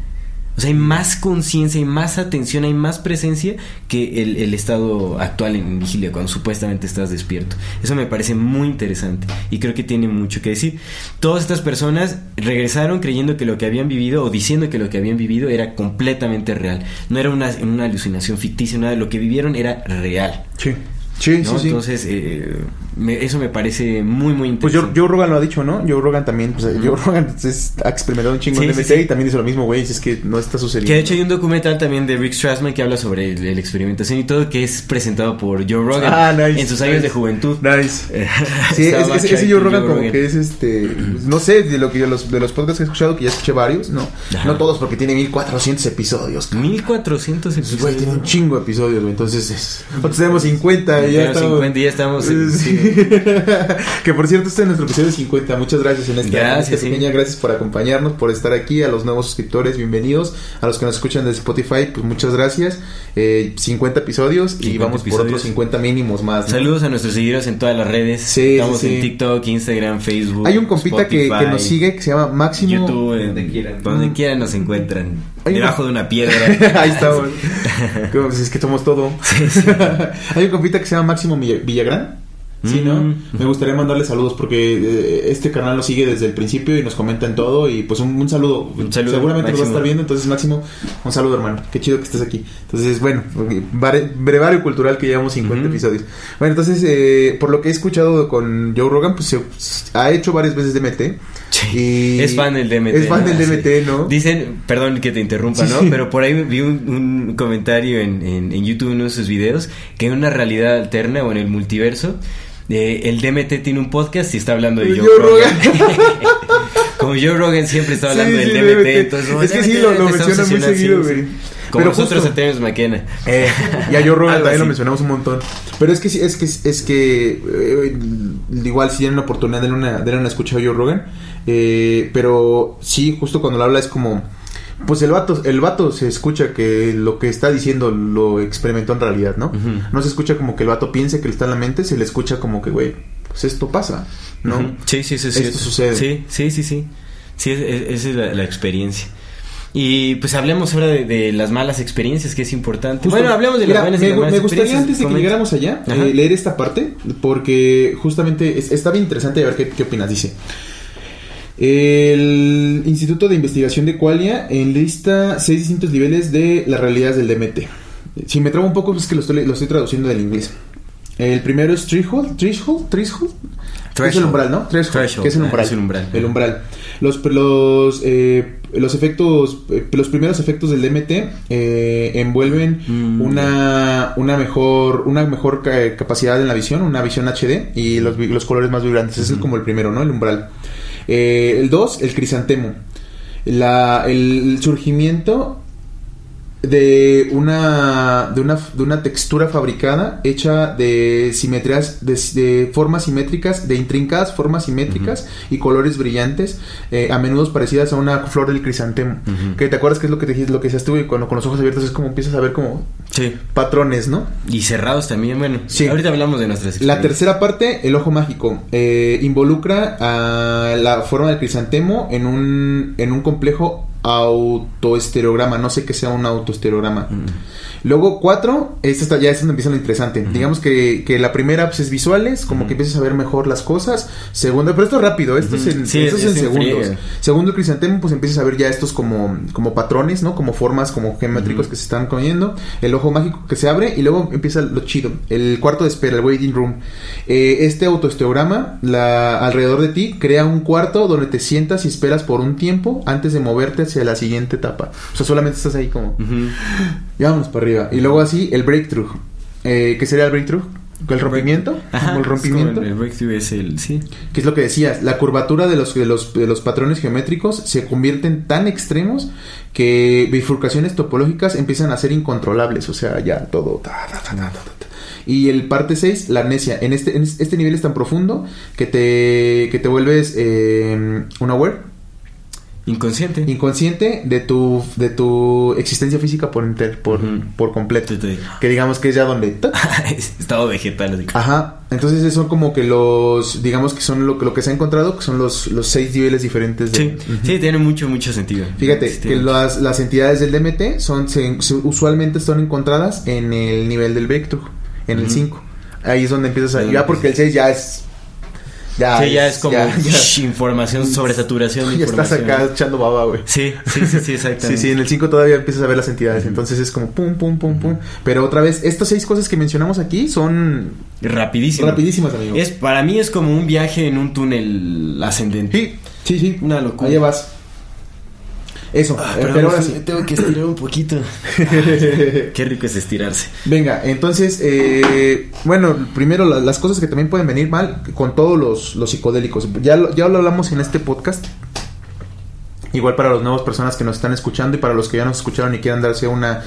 B: O sea, hay más conciencia, hay más atención, hay más presencia que el, estado actual en vigilia, cuando supuestamente estás despierto. Eso me parece muy interesante y creo que tiene mucho que decir. Todas estas personas regresaron creyendo que lo que habían vivido o diciendo que lo que habían vivido era completamente real. No era una, una alucinación ficticia, nada. Lo que vivieron era real.
A: Sí. Sí,
B: ¿no?
A: sí, sí.
B: Entonces, eh, me- eso me parece muy, muy
A: Pues Joe,
B: interesante.
A: Joe Rogan lo ha dicho, ¿no? Joe Rogan también, pues Joe Rogan es- ha experimentado un chingo
B: Sí,
A: de
B: sí,
A: DMT
B: sí.
A: y también dice lo mismo, güey, si es que no está sucediendo.
B: Que de hecho hay un documental también de Rick Strassman que habla sobre el- la experimentación y todo, que es presentado por Joe Rogan
A: Ah, nice,
B: en sus años de juventud.
A: Nice. Sí, es- ese Joe Rogan como que es este, no sé, de lo que yo los de los podcasts que he escuchado que ya escuché varios, no,
B: Ajá.
A: no todos porque tiene 1400 episodios. cabrón.
B: 1400
A: Entonces, güey, tiene un
B: episodios.
A: chingo de episodios, güey. Entonces, es- nosotros tenemos 50 y ya estamos.
B: 50 y ya estamos en-
A: Sí. que por cierto, este es nuestro episodio 50. Muchas gracias en esta,
B: Gracias,
A: en esta
B: sí.
A: pequeña. Gracias por acompañarnos, por estar aquí. A los nuevos suscriptores, bienvenidos. A los que nos escuchan de Spotify, pues muchas gracias. Eh, 50 episodios y
B: 50
A: vamos por otros 50 mínimos más. ¿no?
B: Saludos a nuestros seguidores en todas las redes.
A: Sí,
B: Estamos en TikTok, Instagram, Facebook.
A: Hay un compita que, nos sigue que se llama Máximo.
B: YouTube,
C: Donde quieran.
B: Donde quieran nos encuentran.
A: Hay
B: debajo de una piedra.
A: Ahí. Como si es que somos todo. Hay un compita que se llama Máximo Villa- Villagrán. Sí, ¿no?
B: Mm.
A: Me gustaría mandarle saludos porque eh, este canal lo sigue desde el principio y nos comenta en todo y pues un, un saludo.
B: Un saludo,
A: Seguramente lo va a estar viendo, entonces Máximo, un saludo hermano. Qué chido que estés aquí. Entonces, bueno, bre- brevario cultural que llevamos 50
B: Ujú.
A: episodios. Bueno, entonces, eh, por lo que he escuchado con Joe Rogan, pues se, ha hecho varias veces DMT.
B: Sí,
A: Y
B: es fan del DMT.
A: Es fan del. DMT. ¿no?
B: Dicen, perdón que te interrumpa,
A: Sí,
B: ¿no?
A: sí.
B: Pero por ahí vi un, un comentario en, en, en YouTube, en uno de sus videos, que en una realidad alterna o en el multiverso, eh, el DMT tiene un podcast y está hablando de
A: De
B: Joe,
A: Joe
B: Rogan. Como Joe Rogan siempre está hablando del DMT,
A: DMT.
B: entonces... oh,
A: Es que sí, lo- lo muy
B: obsesionado,
A: seguido, güey.
B: Como
A: Pero
B: nosotros
A: justo-
B: a Terence McKenna.
A: Eh, y a Joe Rogan también lo mencionamos un montón. Pero es que sí, es que es que eh, igual si tienen la oportunidad de una, darle una escucha a Joe Rogan. Eh, pero sí, justo cuando lo habla es como. Pues el vato, el vato se escucha que lo que está diciendo lo experimentó en realidad, ¿no? No se escucha como que el vato piense que está en la mente, se le escucha como que, güey, pues esto pasa, ¿no?
B: Ujú. Sí, sí, sí. sí.
A: Esto sucede.
B: Sí, sí, sí, sí. Sí, es- es- esa es la, la experiencia. Y pues hablemos ahora de, de las malas experiencias, que es importante.
A: Justo.
B: bueno, hablemos de
A: Mira,
B: las buenas y
A: me,
B: las malas
A: me gustaría antes de que llegáramos allá eh, leer esta parte porque justamente es- está bien interesante a ver qué, qué opinas. Dice el Instituto de Investigación de Qualia enlista seis distintos niveles de las realidades del DMT. Si me trabo un poco es que lo estoy, lo estoy traduciendo del inglés. El primero es threshold, threshold, threshold. Es el umbral, ¿no? Threshold, que es el umbral.
B: es el umbral.
A: El umbral. Los, los, eh, los efectos, eh, los primeros efectos del DMT eh, envuelven
B: Mm.
A: una, una mejor, una mejor ca- capacidad en la visión, una visión HD y los, los colores más vibrantes. Ese es como el primero, ¿no? El umbral. Eh, el 2, el crisantemo. La, el surgimiento de una, de una de una textura fabricada hecha de simetrías de, de formas simétricas de intrincadas formas simétricas y colores brillantes eh, a menudo parecidas a una flor del crisantemo. Que te acuerdas que es lo que te dijiste lo que decías tú y cuando con los ojos abiertos es como empiezas a ver como
B: Sí.
A: patrones no
B: Y cerrados también, bueno.
A: Sí.
B: Ahorita hablamos de nuestras
A: la tercera parte, el ojo mágico, eh, involucra a la forma del crisantemo en un, en un complejo autoestereograma. No sé qué sea un autoestereograma.
B: Mm.
A: Luego, cuatro, esta está, ya es donde empieza lo interesante. Digamos que, que la primera pues, es visuales, como que empiezas a ver mejor las cosas. Segunda, pero esto es rápido, esto es en,
B: Sí,
A: esto es
B: es
A: en segundos.
B: friega.
A: Segundo el crisantemo, pues empiezas a ver ya estos como, como patrones, ¿no? Como formas, como geométricos que se están comiendo. El ojo mágico que se abre y luego empieza lo chido. El cuarto de espera, el waiting room. Eh, este autoesteograma, la, alrededor de ti, crea un cuarto donde te sientas y esperas por un tiempo antes de moverte hacia la siguiente etapa. O sea, solamente estás ahí como,
B: Ujú.
A: ya vamos para arriba. Y luego así, el breakthrough. Eh, ¿Qué sería el breakthrough? ¿El rompimiento?
B: Ajá,
A: como el rompimiento.
B: el, breakthrough es el. Sí.
A: que es lo que decías, la curvatura de los, de los, de los patrones geométricos se convierten tan extremos que bifurcaciones topológicas empiezan a ser incontrolables, o sea, ya todo... ta, ta, ta. Y el parte 6, la amnesia. En este, en este nivel es tan profundo que te, que te vuelves eh, unaware,
B: Inconsciente.
A: inconsciente de tu, de tu existencia física por, enter- por, por completo. Que digamos que es ya donde... ta,
B: Estado vegetal. así.
A: Ajá, entonces son como que los, digamos que son lo, que- lo que se ha encontrado, que son los, los seis niveles diferentes de...
B: Sí, sí, tiene mucho, mucho sentido.
A: Fíjate
B: Sí,
A: que las, las entidades del DMT son, se- se- usualmente son encontradas en el nivel del breakthrough, en el
B: Ujú.
A: 5. Ahí es donde empiezas a... Ya porque el 6 ya es... Ya,
B: Sí, ya es como
A: ya- ya-
B: shh, información, sobresaturación de
A: ya estás acá echando baba, güey.
B: Sí, sí, sí, sí, exactamente.
A: Sí, sí, en el 5 todavía empiezas a ver las entidades, entonces es como pum, pum, pum, pum. Pero otra vez, estas seis cosas que mencionamos aquí son
B: Rapidísimo.
A: rapidísimas, amigo.
B: Es, para mí es como un viaje en un túnel ascendente.
A: Sí, sí, sí.
B: Una locura.
A: Ahí vas. Eso,
B: Ah,
A: eh,
B: pero,
A: pero ahora sí.
B: tengo que estirar un poquito. Qué rico es estirarse.
A: Venga, entonces, eh, bueno, primero la- las cosas que también pueden venir mal con todos los, los psicodélicos. Ya lo, ya lo hablamos en este podcast. Igual para las nuevas personas que nos están escuchando y para los que ya nos escucharon y quieran darse una,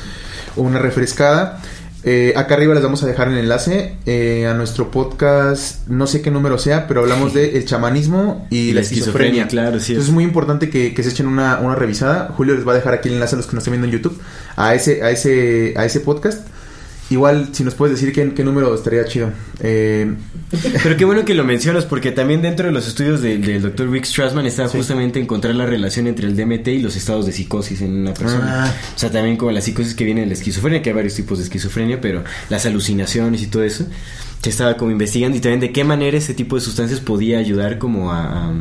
A: una refrescada. Eh, acá arriba les vamos a dejar el enlace eh, a nuestro podcast, no sé qué número sea, pero hablamos de el chamanismo y, la esquizofrenia.
B: claro, sí.
A: Entonces es muy importante que, que se echen una, una revisada. Julio les va a dejar aquí el enlace a los que nos están viendo en YouTube a ese, a ese, a ese podcast. Igual, si nos puedes decir qué, qué número estaría chido. Eh,
B: Pero qué bueno que lo mencionas, porque también dentro de los estudios del, Dr. Rick Strassman está justamente encontrar la relación entre el DMT y los estados de psicosis en una persona.
A: Ah.
B: O sea, también como la psicosis que viene de la esquizofrenia, que hay varios tipos de esquizofrenia, pero las alucinaciones y todo eso. Se estaba como investigando y también de qué manera ese tipo de sustancias podía ayudar como a... a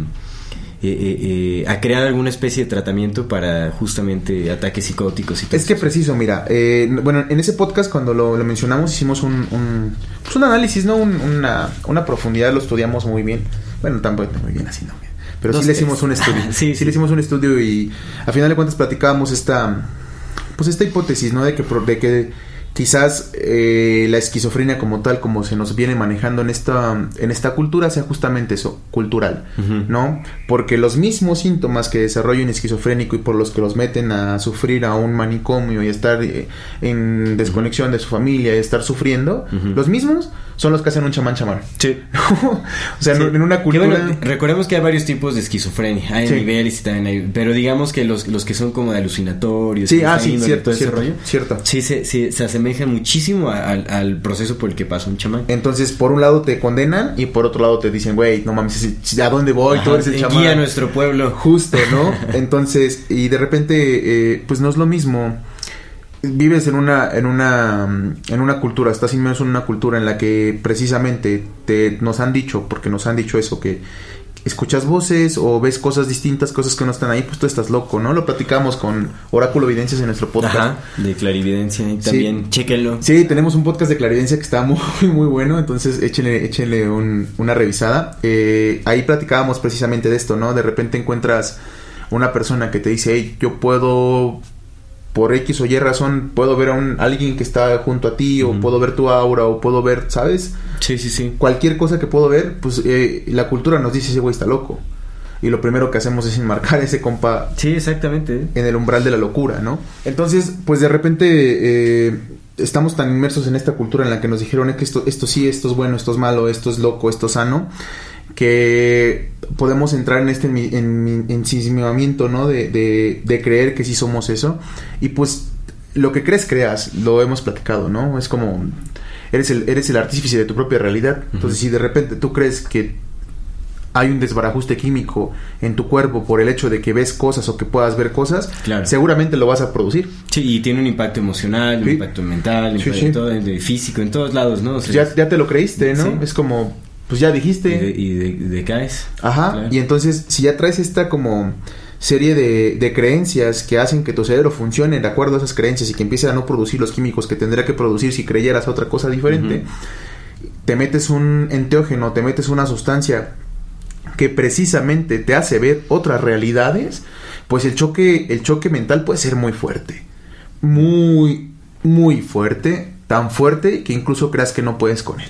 B: eh, eh, eh, a crear alguna especie de tratamiento para justamente ataques psicóticos y todo
A: Es que preciso, mira, eh, bueno, en ese podcast cuando lo, lo mencionamos hicimos un, un, pues un análisis, ¿no? Un- una, una profundidad, lo estudiamos muy bien. Bueno, tampoco muy bien así, ¿no? Pero
B: Dos,
A: sí le hicimos un estudio.
B: Sí,
A: sí,
B: sí.
A: le hicimos un estudio y a final de cuentas platicábamos esta, pues esta hipótesis, ¿no? De que, de que quizás eh, la esquizofrenia como tal, como se nos viene manejando en esta, en esta cultura, sea justamente eso, cultural. ¿no? Porque los mismos síntomas que desarrolla un esquizofrénico y por los que los meten a sufrir a un manicomio y estar eh, en desconexión de su familia y estar sufriendo, los mismos son los que hacen un chamán chamán.
B: Sí.
A: o sea,
B: Sí.
A: en- una cultura...
B: bueno, recordemos que hay varios tipos de esquizofrenia. Hay
A: Sí.
B: niveles y también hay. Pero digamos que los, los que son como de alucinatorios.
A: Sí, ah, sí, cierto,
B: todo ese
A: cierto,
B: rollo,
A: cierto.
B: Sí, se, se, se asemejan muchísimo a- al, al proceso por el que pasa un chamán.
A: Entonces, por un lado te condenan y por otro lado te dicen, güey, no mames, ¿a dónde voy? Tú
B: Ajá,
A: eres el chamán.
B: Guía a nuestro pueblo.
A: Justo, ¿no? Entonces, y de repente, eh, pues no es lo mismo. Vives en una, en una, en una cultura, estás inmerso en una cultura en la que precisamente te, nos han dicho, porque nos han dicho eso, que escuchas voces o ves cosas distintas, cosas que no están ahí, pues tú estás loco, ¿no? Lo platicamos con Oráculo Evidencias en nuestro podcast.
B: Ajá, de clarividencia. Y
A: Sí.
B: también, chéquenlo.
A: Sí, tenemos un podcast de clarividencia que está muy, muy bueno, entonces échenle, échenle un- una revisada. Eh, ahí platicábamos precisamente de esto, ¿no? De repente encuentras una persona que te dice, hey, yo puedo, por X o Y razón, puedo ver a un, alguien que está junto a ti, o puedo ver tu aura, o puedo ver, ¿sabes?
B: Sí, sí, sí.
A: Cualquier cosa que puedo ver, pues eh, la cultura nos dice, ese güey está loco. Y lo primero que hacemos es enmarcar a ese compa
B: Sí, exactamente.
A: en el umbral de la locura, ¿no? Entonces, pues de repente eh, estamos tan inmersos en esta cultura en la que nos dijeron "Es que esto, esto sí, esto es bueno, esto es malo, esto es loco, esto es sano, que podemos entrar en este enmi- en, ensimismamiento, ¿no? De, de, de creer que sí somos eso. Y pues lo que crees, creas, lo hemos platicado, ¿no? Es como, eres el, eres el artífice de tu propia realidad. Entonces, si de repente tú crees que hay un desbarajuste químico en tu cuerpo por el hecho de que ves cosas o que puedas ver cosas,
B: Claro.
A: seguramente lo vas a producir.
B: Sí, y tiene un impacto emocional, un
A: Sí.
B: impacto mental, un
A: Sí,
B: impacto
A: sí.
B: todo, físico, en todos lados, ¿no? O sea,
A: Ya, ya te lo creíste, ¿no? Es como, pues ya
B: y,
A: dijiste.
B: de, y de- decaes.
A: Ajá.
B: Claro.
A: Y entonces, si ya traes esta como serie de, de creencias que hacen que tu cerebro funcione de acuerdo a esas creencias y que empiece a no producir los químicos que tendría que producir si creyeras otra cosa diferente, te metes un enteógeno, te metes una sustancia que precisamente te hace ver otras realidades, pues el choque, el choque mental puede ser muy fuerte. Muy, muy fuerte. Tan fuerte que incluso creas que no puedes con él.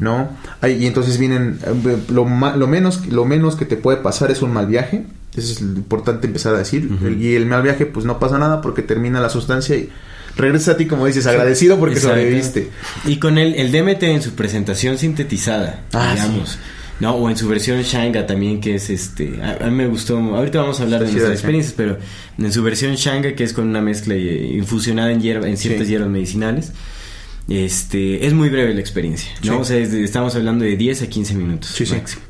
A: ¿No? Ay, y entonces vienen. eh, Lo, lo, menos, lo menos que te puede pasar es un mal viaje. Eso es lo importante empezar a decir. Y el mal viaje, pues no pasa nada porque termina la sustancia y regresa a ti, como dices, agradecido porque
B: Exacto.
A: sobreviviste.
B: Y con el, el DMT en su presentación sintetizada,
A: Ah,
B: digamos. No, o en su versión Shanga también, que es este. A, a mí me gustó. Ahorita vamos a hablar de nuestras
A: sí.
B: experiencias, pero en su versión Shanga, que es con una mezcla eh, infusionada en, hierba, en ciertas hierbas medicinales, este es muy breve la experiencia. ¿no?
A: Sí.
B: O sea, es de- estamos hablando de 10 a 15 minutos
A: Sí, sí.
B: máximo.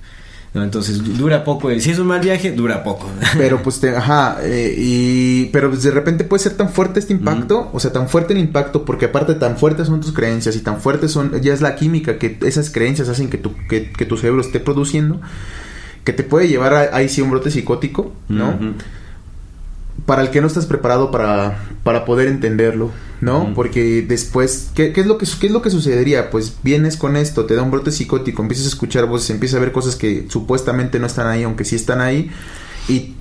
B: ¿no? Entonces du- dura poco. Si es un mal viaje, dura poco.
A: Pero pues te, ajá, eh, y pero pues, de repente puede ser tan fuerte este impacto, o sea, tan fuerte el impacto porque aparte tan fuertes son tus creencias y tan fuertes son ya es la química que esas creencias hacen que tu que, que tu cerebro esté produciendo que te puede llevar a ahí sí un brote psicótico, ¿no? Para el que no estás preparado para para poder entenderlo, ¿no? Porque después ¿qué, qué es lo que qué es lo que sucedería? Pues vienes con esto, te da un brote psicótico, empiezas a escuchar voces, empiezas a ver cosas que supuestamente no están ahí, aunque sí están ahí y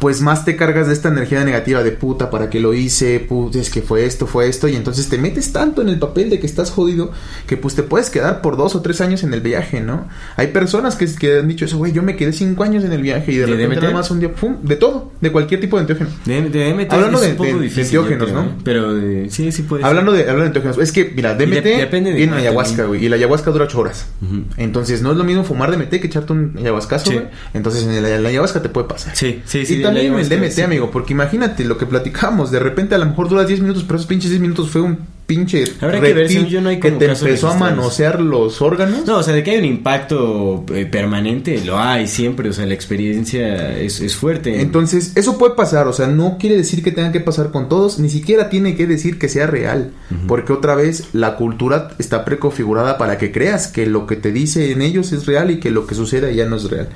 A: pues más te cargas de esta energía negativa de puta, ¿para qué lo hice? Puta, es que fue esto, fue esto. Y entonces te metes tanto en el papel de que estás jodido que pues te puedes quedar por dos o tres años en el viaje, ¿no? Hay personas que, que han dicho eso, güey, yo me quedé cinco años en el viaje y de,
B: ¿De
A: repente
B: DMT?
A: nada más un día, pum, de todo, de cualquier tipo de enteógeno.
B: De, de DMT
A: Hablando
B: es
A: de-
B: un poco
A: de-
B: difícil.
A: enteógenos,
B: creo,
A: ¿no?
B: ¿eh? Pero de- sí, sí puede
A: Hablando de, hablando de enteógenos, es que, mira, DMT
B: de- depende de
A: viene en ayahuasca, güey, y la ayahuasca dura ocho horas. Entonces no es lo mismo fumar DMT que echarte un ayahuascazo,
B: Sí.
A: güey. Entonces en la ayahuasca te puede pasar.
B: Sí, sí, sí.
A: Y también el DMT,
B: que-
A: amigo, porque imagínate lo que platicamos, de repente a lo mejor dura 10 minutos, pero esos pinches 10 minutos fue un pinche
B: Habrá que ver, según yo, no hay
A: que te empezó a manosear los órganos.
B: No, o sea, de que hay un impacto eh, permanente, lo hay siempre, o sea, la experiencia es, es fuerte.
A: Entonces, eso puede pasar, o sea, no quiere decir que tenga que pasar con todos, ni siquiera tiene que decir que sea real, porque otra vez la cultura está preconfigurada para que creas que lo que te dice en ellos es real y que lo que sucede ya no es real.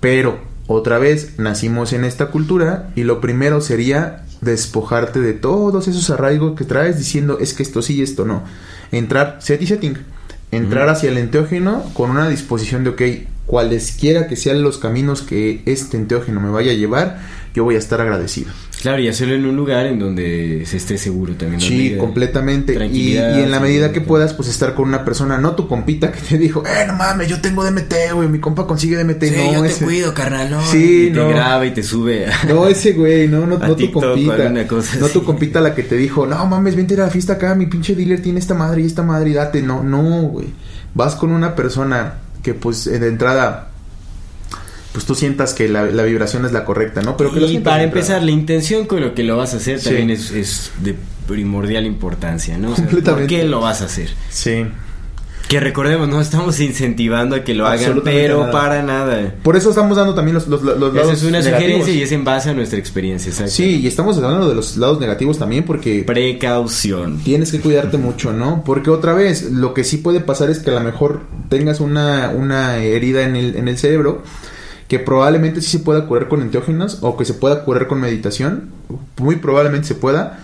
A: Pero, otra vez, nacimos en esta cultura y lo primero sería despojarte de todos esos arraigos que traes diciendo es que esto sí y esto no. Entrar, set y setting. Entrar hacia el enteógeno con una disposición de, ok, cualesquiera que sean los caminos que este enteógeno me vaya a llevar, yo voy a estar agradecido.
B: Claro, y hacerlo en un lugar en donde se esté seguro también.
A: Sí, completamente. Y, y en la medida que puedas, pues estar con una persona, no tu compita que te dijo, eh, no mames, yo tengo DMT, güey, mi compa consigue DMT.
B: Sí,
A: no,
B: yo te cuido, carnal, no.
A: Sí,
B: y te
A: no.
B: graba y te sube. a-
A: No, ese güey, no, no, no tu
B: TikTok
A: compita.
B: cosa
A: No
B: así.
A: tu compita la que te dijo, no mames, vente a la fiesta acá, mi pinche dealer tiene esta madre y esta madre y date. No, no, güey. Vas con una persona que, pues, de entrada, pues tú sientas que la, la vibración es la correcta, ¿no? Pero que lo
B: y para empezar, la intención con lo que lo vas a hacer
A: Sí.
B: también es, es de primordial importancia, ¿no? O sea, ¿Por qué lo vas a hacer?
A: Sí.
B: Que recordemos, no estamos incentivando a que lo hagan, pero
A: nada.
B: para nada.
A: Por eso estamos dando también los, los, los
B: Esa
A: lados
B: es una
A: negativos.
B: sugerencia y es en base a nuestra experiencia, exacto.
A: Sí, y estamos hablando de los lados negativos también porque
B: Precaución.
A: tienes que cuidarte mucho, ¿no? Porque otra vez, lo que sí puede pasar es que a lo mejor tengas una, una herida en el, en el cerebro que probablemente sí se pueda curar con enteógenos o que se pueda curar con meditación. Muy probablemente se pueda.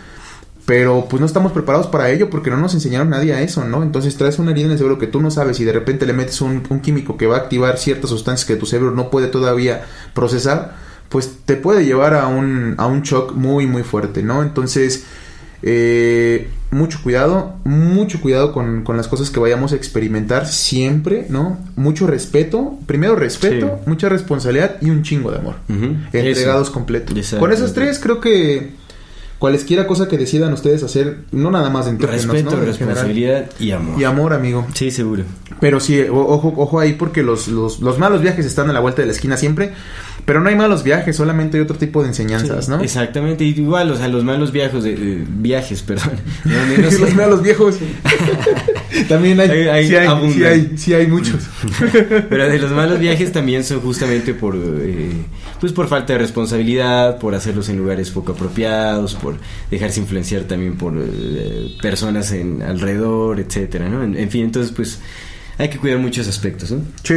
A: Pero pues no estamos preparados para ello porque no nos enseñaron nadie a eso, ¿no? Entonces traes una herida en el cerebro que tú no sabes y de repente le metes un, un químico que va a activar ciertas sustancias que tu cerebro no puede todavía procesar, pues te puede llevar a un, a un shock muy muy fuerte, ¿no? Entonces, eh, mucho cuidado, mucho cuidado con, con las cosas que vayamos a experimentar siempre, ¿no? Mucho respeto, primero respeto,
B: Sí.
A: mucha responsabilidad y un chingo de amor. Entregados completos. Con esas tres creo que cualesquiera cosa que decidan ustedes hacer, no nada más de enteógenos,
B: Respeto,
A: ¿no? En
B: responsabilidad y amor.
A: Y amor, amigo.
B: Sí, seguro.
A: Pero sí, ojo, ojo ahí porque los, los, los malos viajes están a la vuelta de la esquina siempre. Pero no hay malos viajes, solamente hay otro tipo de enseñanzas,
B: Sí,
A: ¿no?
B: Exactamente, igual, o sea, los malos viajes, de, viajes, perdón. no
A: los malos viejos. También hay,
B: Hay- hay-
A: sí, hay, sí hay, sí hay muchos.
B: Pero de los malos viajes también son justamente por, eh, pues por falta de responsabilidad, por hacerlos en lugares poco apropiados, por dejarse influenciar también por eh, personas en alrededor, etcétera, ¿no? En, en fin, entonces, pues hay que cuidar muchos aspectos, ¿no?
A: Sí.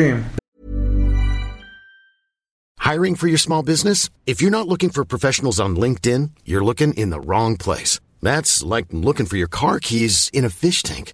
D: Hiring for your small business? If you're not looking for professionals on LinkedIn, you're looking in the wrong place. That's like looking for your car keys in a fish tank.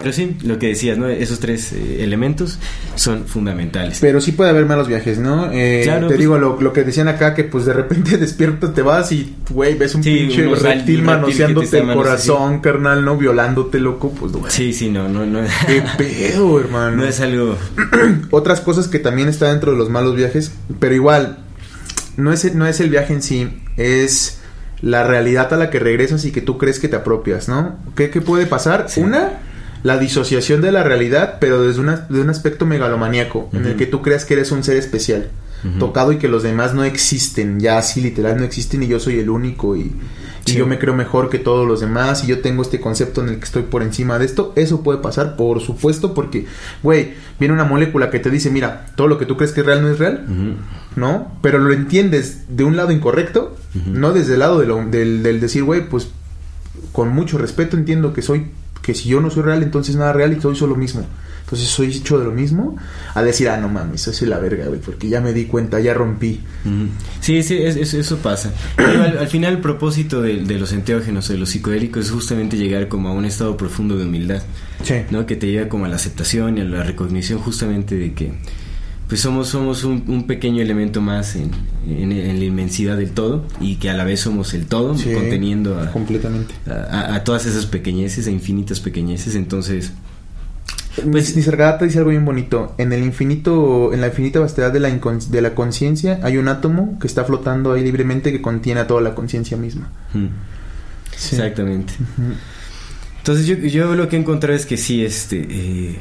B: Pero sí, lo que decías, ¿no? Esos tres eh, elementos son fundamentales.
A: Pero sí puede haber malos viajes, ¿no? Eh,
B: Claro,
A: te
B: pues-
A: digo lo, lo que decían acá, que pues de repente despiertas, te vas y, güey, ves un
B: Sí,
A: pinche reptil manoseándote el corazón, carnal, ¿no? Violándote, loco, pues, güey.
B: Sí, sí, no, no, no.
A: ¿Qué pedo, hermano?
B: No es algo...
A: Otras cosas que también está dentro de los malos viajes, pero igual, no es, no es el viaje en sí, es la realidad a la que regresas y que tú crees que te apropias, ¿no? ¿Qué, qué puede pasar?
B: Sí.
A: Una, la disociación de la realidad, pero desde, una, desde un aspecto megalomaníaco, en el que tú creas que eres un ser especial, tocado y que los demás no existen, ya así literal no existen y yo soy el único y, y yo me creo mejor que todos los demás y yo tengo este concepto en el que estoy por encima de esto, eso puede pasar, por supuesto, porque, güey, viene una molécula que te dice, mira, todo lo que tú crees que es real no es real. ¿no? Pero lo entiendes de un lado incorrecto, no desde el lado de lo- del, del decir, güey, pues con mucho respeto entiendo que soy que si yo no soy real, entonces nada real y soy solo mismo. Entonces soy hecho de lo mismo, a decir, ah, no mames, soy la verga, güey, porque ya me di cuenta, ya rompí.
B: Sí, sí, es- es- eso pasa. Pero al, al final el propósito de, de los enteógenos de los psicodélicos es justamente llegar como a un estado profundo de humildad,
A: Sí.
B: ¿no? Que te lleva como a la aceptación y a la recognición justamente de que pues somos, somos un, un pequeño elemento más en, en- en la inmensidad del todo y que a la vez somos el todo,
A: Sí,
B: conteniendo a,
A: completamente.
B: a- a todas esas pequeñeces, a infinitas pequeñeces, entonces...
A: Pues Nisargadatta dice algo bien bonito. En el infinito, en la infinita vastedad de la, de la conciencia hay un átomo que está flotando ahí libremente que contiene a toda la conciencia misma.
B: mm,
A: Sí.
B: Exactamente. Entonces yo, yo lo que he encontrado es que sí, este, eh,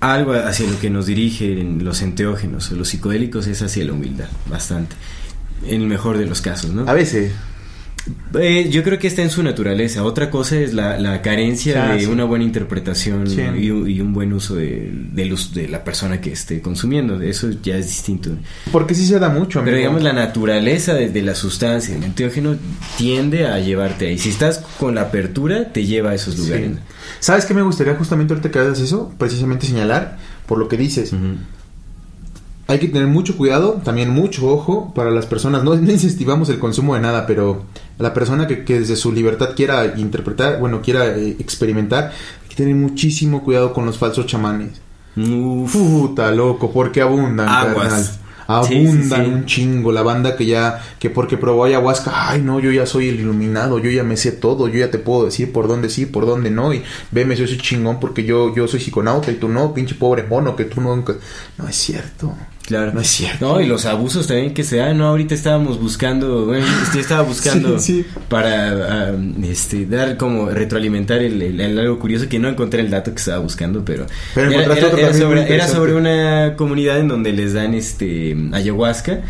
B: algo hacia lo que nos dirigen los enteógenos los psicodélicos es hacia la humildad, bastante. En el mejor de los casos, ¿no?
A: A veces.
B: Eh, yo creo que está en su naturaleza. Otra cosa es la, la carencia
A: Ah,
B: de
A: sí.
B: una buena interpretación
A: Sí.
B: y, un- y un buen uso de, us- de la persona que esté consumiendo. Eso ya es distinto.
A: Porque sí se da mucho,
B: Pero
A: amigo.
B: digamos la naturaleza de, de la sustancia, el enteógeno, tiende a llevarte ahí. Si estás con la apertura, te lleva a esos
A: Sí.
B: lugares.
A: ¿Sabes qué me gustaría justamente ahorita que hagas eso? Precisamente señalar, por lo que dices. Hay que tener mucho cuidado, también mucho ojo para las personas. No, no incentivamos el consumo de nada, pero la persona que, que desde su libertad quiera interpretar, bueno, quiera eh, experimentar, hay que tener muchísimo cuidado con los falsos chamanes.
B: Uf.
A: Puta loco, porque abundan,
B: Aguas. Sí,
A: Abundan
B: sí, sí.
A: un chingo. La banda que ya, que porque probó ayahuasca, ay no, yo ya soy el iluminado, yo ya me sé todo, yo ya te puedo decir por dónde sí, por dónde no, y veme, yo soy chingón porque yo, yo soy psiconauta y tú no, pinche pobre mono, que tú nunca. No es cierto.
B: Claro.
A: No es cierto.
B: No, y los abusos también que se dan, ¿no? Ahorita estábamos buscando, bueno, yo estaba buscando
A: Sí, sí.
B: para este, dar como retroalimentar el, el- el algo curioso que no encontré el dato que estaba buscando, pero,
A: Pero
B: era, era-
A: otro
B: era sobre, era
A: interesante.
B: sobre una comunidad en donde les dan este ayahuasca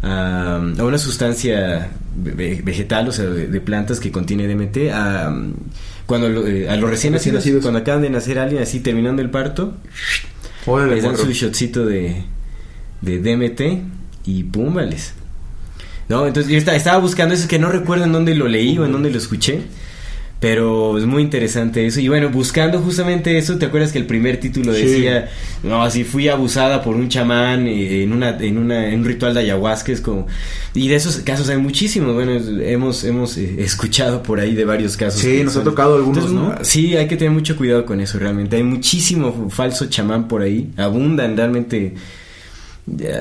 B: a, a una sustancia ve- vegetal, o sea, de, de plantas que contiene DMT, a, cuando lo- eh, a los recién nacidos, cuando acaban de nacer alguien así terminando el parto, les dan
A: morro.
B: su shotcito de, de DMT y púmbales. No, entonces yo estaba, buscando eso que no recuerdo en dónde lo leí o en dónde lo escuché. Pero es muy interesante eso. Y bueno, buscando justamente eso, ¿te acuerdas que el primer título
A: Sí.
B: decía, no, así fui abusada por un chamán eh, en una, en una, en un ritual de ayahuasca? Es como, y de esos casos hay muchísimos. Bueno, hemos, hemos eh, escuchado por ahí de varios casos.
A: Sí, nos ha tocado algunos, ¿no?
B: Sí, hay que tener mucho cuidado con eso realmente. Hay muchísimo falso chamán por ahí. Abundan realmente.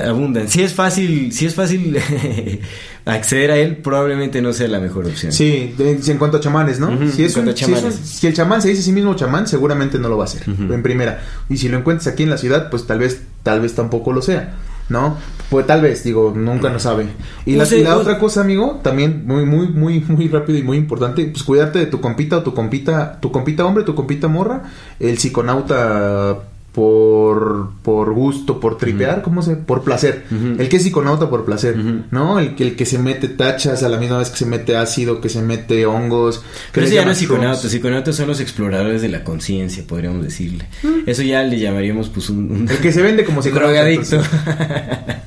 B: Abundan. Si es fácil, si es fácil acceder a él, probablemente no sea la mejor opción.
A: Sí, de- en cuanto a chamanes, ¿no? Si, es un- si es un-
B: chamanes.
A: si el chamán se dice a sí mismo chamán, seguramente no lo va a hacer, en primera. Y si lo encuentras aquí en la ciudad, pues tal vez, tal vez tampoco lo sea, ¿no? Pues tal vez, digo, nunca no sabe. Y la, y otra cosa, amigo, también muy, muy, muy, muy rápido y muy importante, pues cuidarte de tu compita o tu compita, tu compita hombre, tu compita morra, el psiconauta por, por gusto, por tripear, ¿cómo se? Por placer. El que es psiconauta por placer. ¿no? El que, el que se mete tachas a la misma vez que se mete ácido, que se mete hongos. que
B: Pero eso ya no es psiconautas.
A: shrooms.
B: Psiconautas son los exploradores de la conciencia, podríamos decirle. Eso ya le llamaríamos pues un, un-
A: Mm. El que se vende como psiconauta.
B: drogadicto.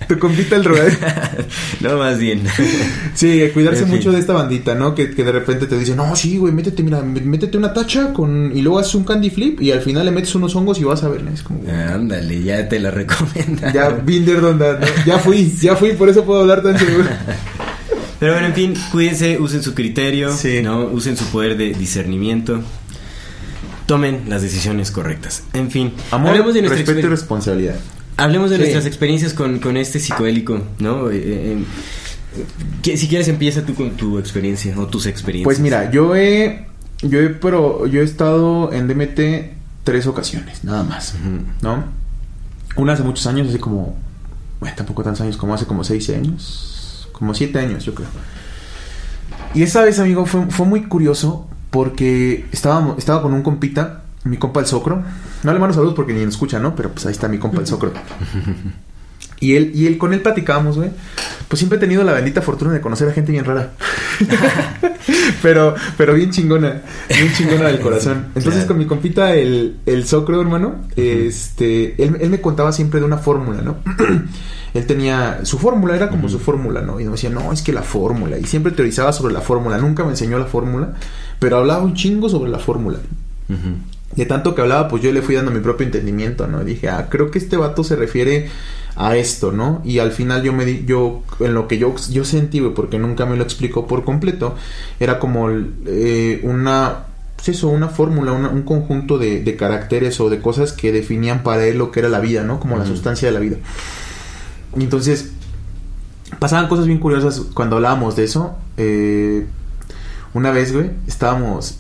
A: Tu compita el drogadicto.
B: no, más bien.
A: Sí, cuidarse
B: En fin.
A: mucho de esta bandita, ¿no? Que, que de repente te dicen, no, sí, güey, métete, mira, mé- métete una tacha con y luego haces un candy flip y al final le metes unos hongos y vas a ver. Es como,
B: Ándale, ya te la recomiendo.
A: ya, Binder, donde, ¿no? ya fui, ya fui, por eso puedo hablar tan seguro.
B: Pero bueno, en fin, cuídense, usen su criterio,
A: Sí.
B: ¿no? Usen su poder de discernimiento. Tomen las decisiones correctas. En fin,
A: Amor,
B: hablemos de nuestra
A: respeto y responsabilidad.
B: hablemos de
A: Sí.
B: nuestras experiencias con, con este psicodélico, ¿no? Eh, eh, que- si quieres empieza tú con tu experiencia o tus experiencias.
A: Pues mira, yo he, yo he, pero yo he estado en DMT tres ocasiones, nada más. ¿no? Una hace muchos años, hace como, bueno, tampoco tantos años, como hace como seis años, como siete años, yo creo. Y esa vez, amigo, fue, fue muy curioso porque estábamos, estaba con un compita, mi compa el Socro. No le mando saludos porque ni nos escucha, ¿no? Pero pues ahí está mi compa el Socro. Y él, y él, con él platicábamos, güey. Pues siempre he tenido la bendita fortuna de conocer a gente bien rara. pero, pero bien chingona. Bien chingona del corazón. Entonces,
B: Claro.
A: con mi compita, el, el Socro, hermano, este, él, él me contaba siempre de una fórmula, ¿no? él tenía su fórmula, era como su fórmula, ¿no? Y me decía, no, es que la fórmula. Y siempre teorizaba sobre la fórmula. Nunca me enseñó la fórmula, pero hablaba un chingo sobre la fórmula.
B: Ujú.
A: de tanto que hablaba, pues yo le fui dando mi propio entendimiento, ¿no? Y dije, ah, creo que este vato se refiere a esto, ¿no? Y al final yo me di, yo, en lo que yo, yo sentí, güey, porque nunca me lo explicó por completo, era como eh, una, pues eso, una fórmula, una- un conjunto de, de caracteres o de cosas que definían para él lo que era la vida, ¿no? Como la sustancia de la vida. Y entonces, pasaban cosas bien curiosas cuando hablábamos de eso. Eh, una vez, güey, estábamos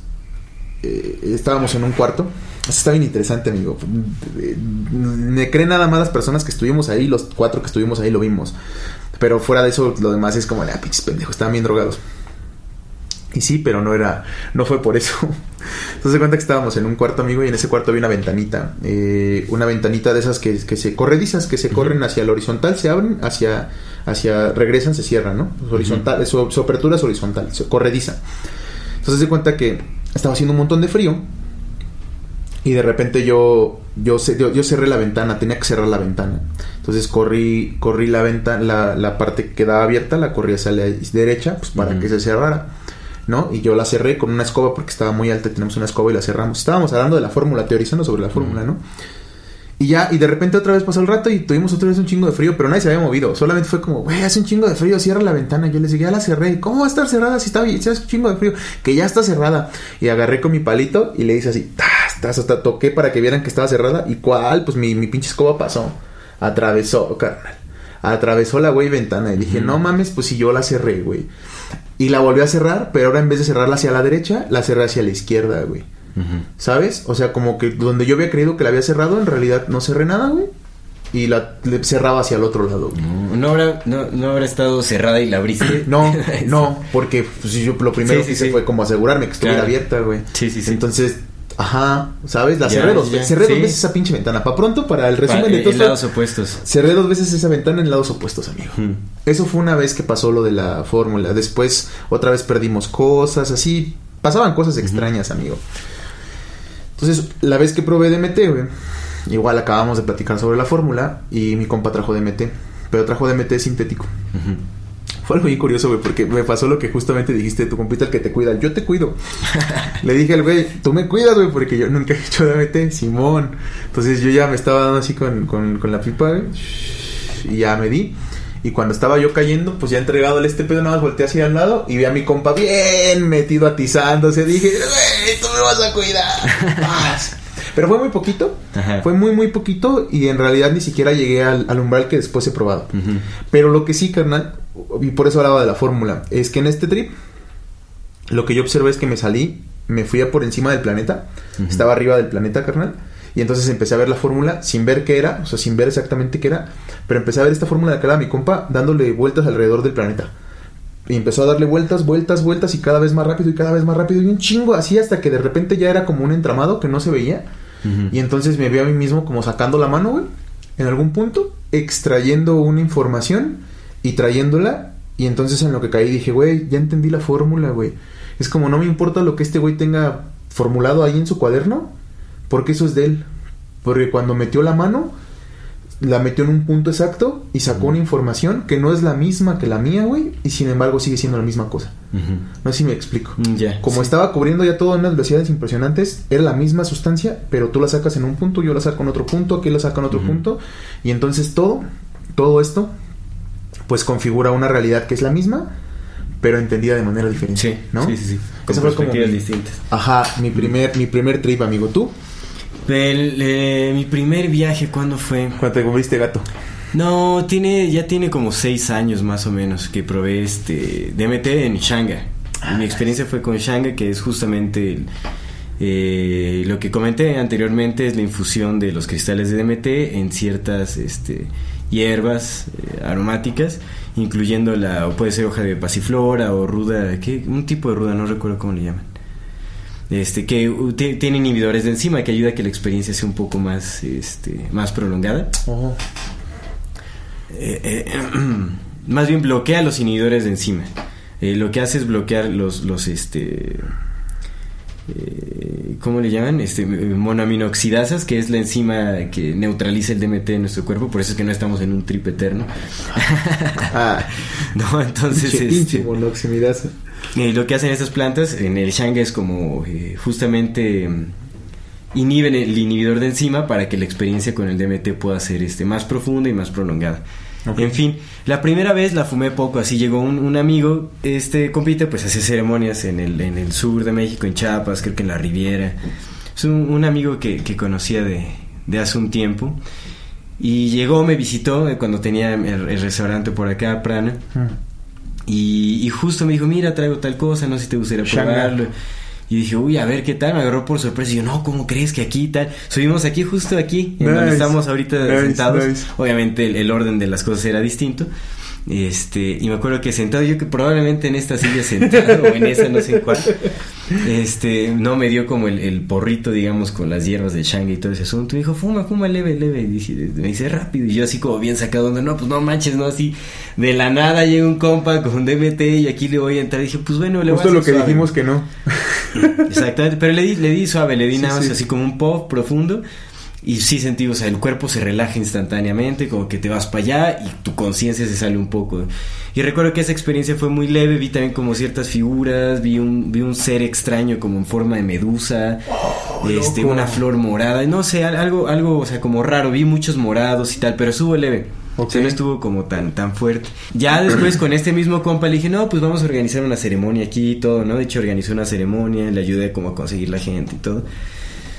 A: eh, estábamos en un cuarto. Eso está bien interesante, amigo. Me creen nada más las personas que estuvimos ahí, los cuatro que estuvimos ahí lo vimos. Pero fuera de eso, lo demás es como, ah, pinches pendejos, estaban bien drogados. Y sí, pero no era, no fue por eso. Entonces se cuenta que estábamos en un cuarto, amigo, y en ese cuarto había una ventanita. eh, una ventanita de esas que, que se corredizas, que se corren hacia el horizontal, se abren, hacia, hacia, regresan, se cierran, ¿no? Pues horizontal, su, su apertura es horizontal, se corrediza. Entonces se cuenta que estaba haciendo un montón de frío. Y de repente yo, yo, yo, yo cerré la ventana, tenía que cerrar la ventana. Entonces corrí, corrí la ventana, la, la parte que quedaba abierta, la corrí hacia la derecha, pues para que se cerrara. ¿No? Y yo la cerré con una escoba porque estaba muy alta, tenemos una escoba y la cerramos. Estábamos hablando de la fórmula, teorizando sobre la fórmula, ¿no? Y ya, y de repente otra vez pasó el rato y tuvimos otra vez un chingo de frío, pero nadie se había movido. Solamente fue como, güey, hace un chingo de frío, cierra la ventana. Yo les dije, ya la cerré. ¿Cómo va a estar cerrada si está bien? Si hace un chingo de frío. Que ya está cerrada. Y agarré con mi palito y le hice así, tas, tas, hasta toqué para que vieran que estaba cerrada. ¿Y cuál? Pues mi, mi pinche escoba pasó. Atravesó, carnal. Atravesó la güey ventana. Y dije, no mames, pues si yo la cerré, güey. Y la volví a cerrar, pero ahora en vez de cerrarla hacia la derecha, la cerré hacia la izquierda, güey. ¿Sabes? O sea, como que donde yo había creído que la había cerrado, en realidad no cerré nada, güey. Y la cerraba hacia el otro lado, güey.
B: No, no habrá, no, no habrá estado cerrada y la abriste.
A: No, no, porque pues, yo lo primero
B: Sí,
A: que hice
B: sí.
A: fue como asegurarme que estuviera
B: Claro.
A: abierta, güey.
B: Sí, sí, sí.
A: Entonces, ajá, ¿sabes? La
B: Ya,
A: cerré dos
B: ya,
A: veces. Cerré dos veces esa pinche ventana. Para pronto, para el
B: Para-
A: resumen de
B: en
A: todo esto,
B: lados opuestos.
A: Cerré dos veces esa ventana en lados opuestos, amigo. Eso fue una vez que pasó lo de la fórmula. Después, otra vez perdimos cosas, así. Pasaban cosas extrañas, amigo. Entonces, la vez que probé DMT, güey, igual acabamos de platicar sobre la fórmula y mi compa trajo DMT. Pero trajo DMT sintético. Fue algo bien curioso, güey, porque me pasó lo que justamente dijiste, tu compita el que te cuida, yo te cuido. Le dije al güey, tú me cuidas, güey, porque yo nunca he hecho DMT, Simón. Entonces yo ya me estaba dando así con, con, con la pipa, güey, y ya me di. Y cuando estaba yo cayendo, pues ya entregado el este pedo, nada más volteé hacia al lado y vi a mi compa bien metido atizándose. Dije, güey, tú me vas a cuidar. Pero fue muy poquito,
B: Ajá.
A: fue muy, muy poquito y en realidad ni siquiera llegué al, al umbral que después he probado. Pero lo que sí, carnal, y por eso hablaba de la fórmula, es que en este trip, lo que yo observé es que me salí, me fui a por encima del planeta, estaba arriba del planeta, carnal, y entonces empecé a ver la fórmula sin ver qué era, o sea, sin ver exactamente qué era, pero empecé a ver esta fórmula de que era mi compa dándole vueltas alrededor del planeta. Y empezó a darle vueltas, vueltas, vueltas y cada vez más rápido y cada vez más rápido y un chingo así hasta que de repente ya era como un entramado que no se veía. Y entonces me vi a mí mismo como sacando la mano, güey, en algún punto, extrayendo una información y trayéndola. Y entonces en lo que caí dije, güey, ya entendí la fórmula, güey. Es como no me importa lo que este güey tenga formulado ahí en su cuaderno, porque eso es de él. Porque cuando metió la mano, la metió en un punto exacto y sacó una información que no es la misma que la mía, güey, y sin embargo sigue siendo la misma cosa. No sé si me explico.
B: Mm, Ya.
A: Como
B: sí.
A: estaba cubriendo ya todo en unas velocidades impresionantes, era la misma sustancia, pero tú la sacas en un punto, yo la saco en otro punto, aquí la saco en otro punto, y entonces todo, todo esto, pues configura una realidad que es la misma, pero entendida de manera diferente,
B: Sí,
A: ¿no?
B: sí, sí, sí. Con
A: como mi-
B: distintas.
A: Ajá, mi primer, mi primer trip, amigo. ¿Tú?
B: El, eh, mi primer viaje, ¿cuándo fue?
A: Cuando te comiste gato.
B: No, tiene, ya tiene como seis años más o menos que probé este DMT en Shanga. Y mi experiencia fue con Shanga, que es justamente eh, lo que comenté anteriormente, es la infusión de los cristales de DMT en ciertas este, hierbas eh, aromáticas, incluyendo la, o puede ser hoja de pasiflora o ruda, ¿qué? un tipo de ruda, no recuerdo cómo le llaman. Este, que ti- tiene inhibidores de enzima que ayuda a que la experiencia sea un poco más, este, más prolongada. Eh, eh, más bien bloquea los inhibidores de enzima. Eh, lo que hace es bloquear los, los este, ¿cómo le llaman? Este, monoaminoxidasas, que es la enzima que neutraliza el DMT en nuestro cuerpo, por eso es que no estamos en un trip eterno.
A: Ah,
B: no, entonces,
A: pinche,
B: este. Eh, lo que hacen estas plantas en el Shanga es como eh, justamente mm, inhiben el inhibidor de enzima para que la experiencia con el DMT pueda ser este, más profunda y más prolongada. En fin, la primera vez la fumé poco, así llegó un, un amigo, este compite, pues hace ceremonias en el, en el sur de México, en Chiapas, creo que en la Riviera. Es un, un amigo que, que conocía de, de hace un tiempo. Y llegó, me visitó eh, cuando tenía el, el restaurante por acá, Prana. Y, y justo me dijo, mira, traigo tal cosa, no sé si te gustaría probarlo. Y dije, uy, a ver qué tal, me agarró por sorpresa. Y yo, no, ¿cómo crees que aquí tal? Subimos aquí, justo aquí, en donde estamos ahorita
A: Nice,
B: sentados.
A: nice.
B: Obviamente el, el orden de las cosas era distinto. Este, y me acuerdo que sentado, yo que probablemente en esta silla sentado o en esa no sé cuál, este, no me dio como el, el porrito, digamos, con las hierbas de Shanga y todo ese asunto. Y dijo, fuma, fuma leve, leve. Y dije- me dice rápido. Y yo así como bien sacado, donde no, pues no manches, no, así de la nada llega un compa con DMT y aquí le voy a entrar. Y dije, pues bueno, le voy a
A: lo que
B: suave.
A: dijimos que no.
B: Exactamente, pero le di, le di suave, le di
A: Sí,
B: nada más
A: sí.
B: así como un pop profundo. Y sí sentí, o sea, el cuerpo se relaja instantáneamente, como que te vas para allá y tu conciencia se sale un poco. Y recuerdo que esa experiencia fue muy leve, vi también como ciertas figuras, vi un, vi un ser extraño como en forma de medusa, este,
A: loco.
B: una flor morada, no sé, al- algo, algo, o sea, como raro, vi muchos morados y tal, pero estuvo leve. O sea, no estuvo como tan, tan fuerte. Ya después con este mismo compa le dije, no, pues vamos a organizar una ceremonia aquí y todo, ¿no? De hecho, organizó una ceremonia, le ayudé como a conseguir la gente y todo.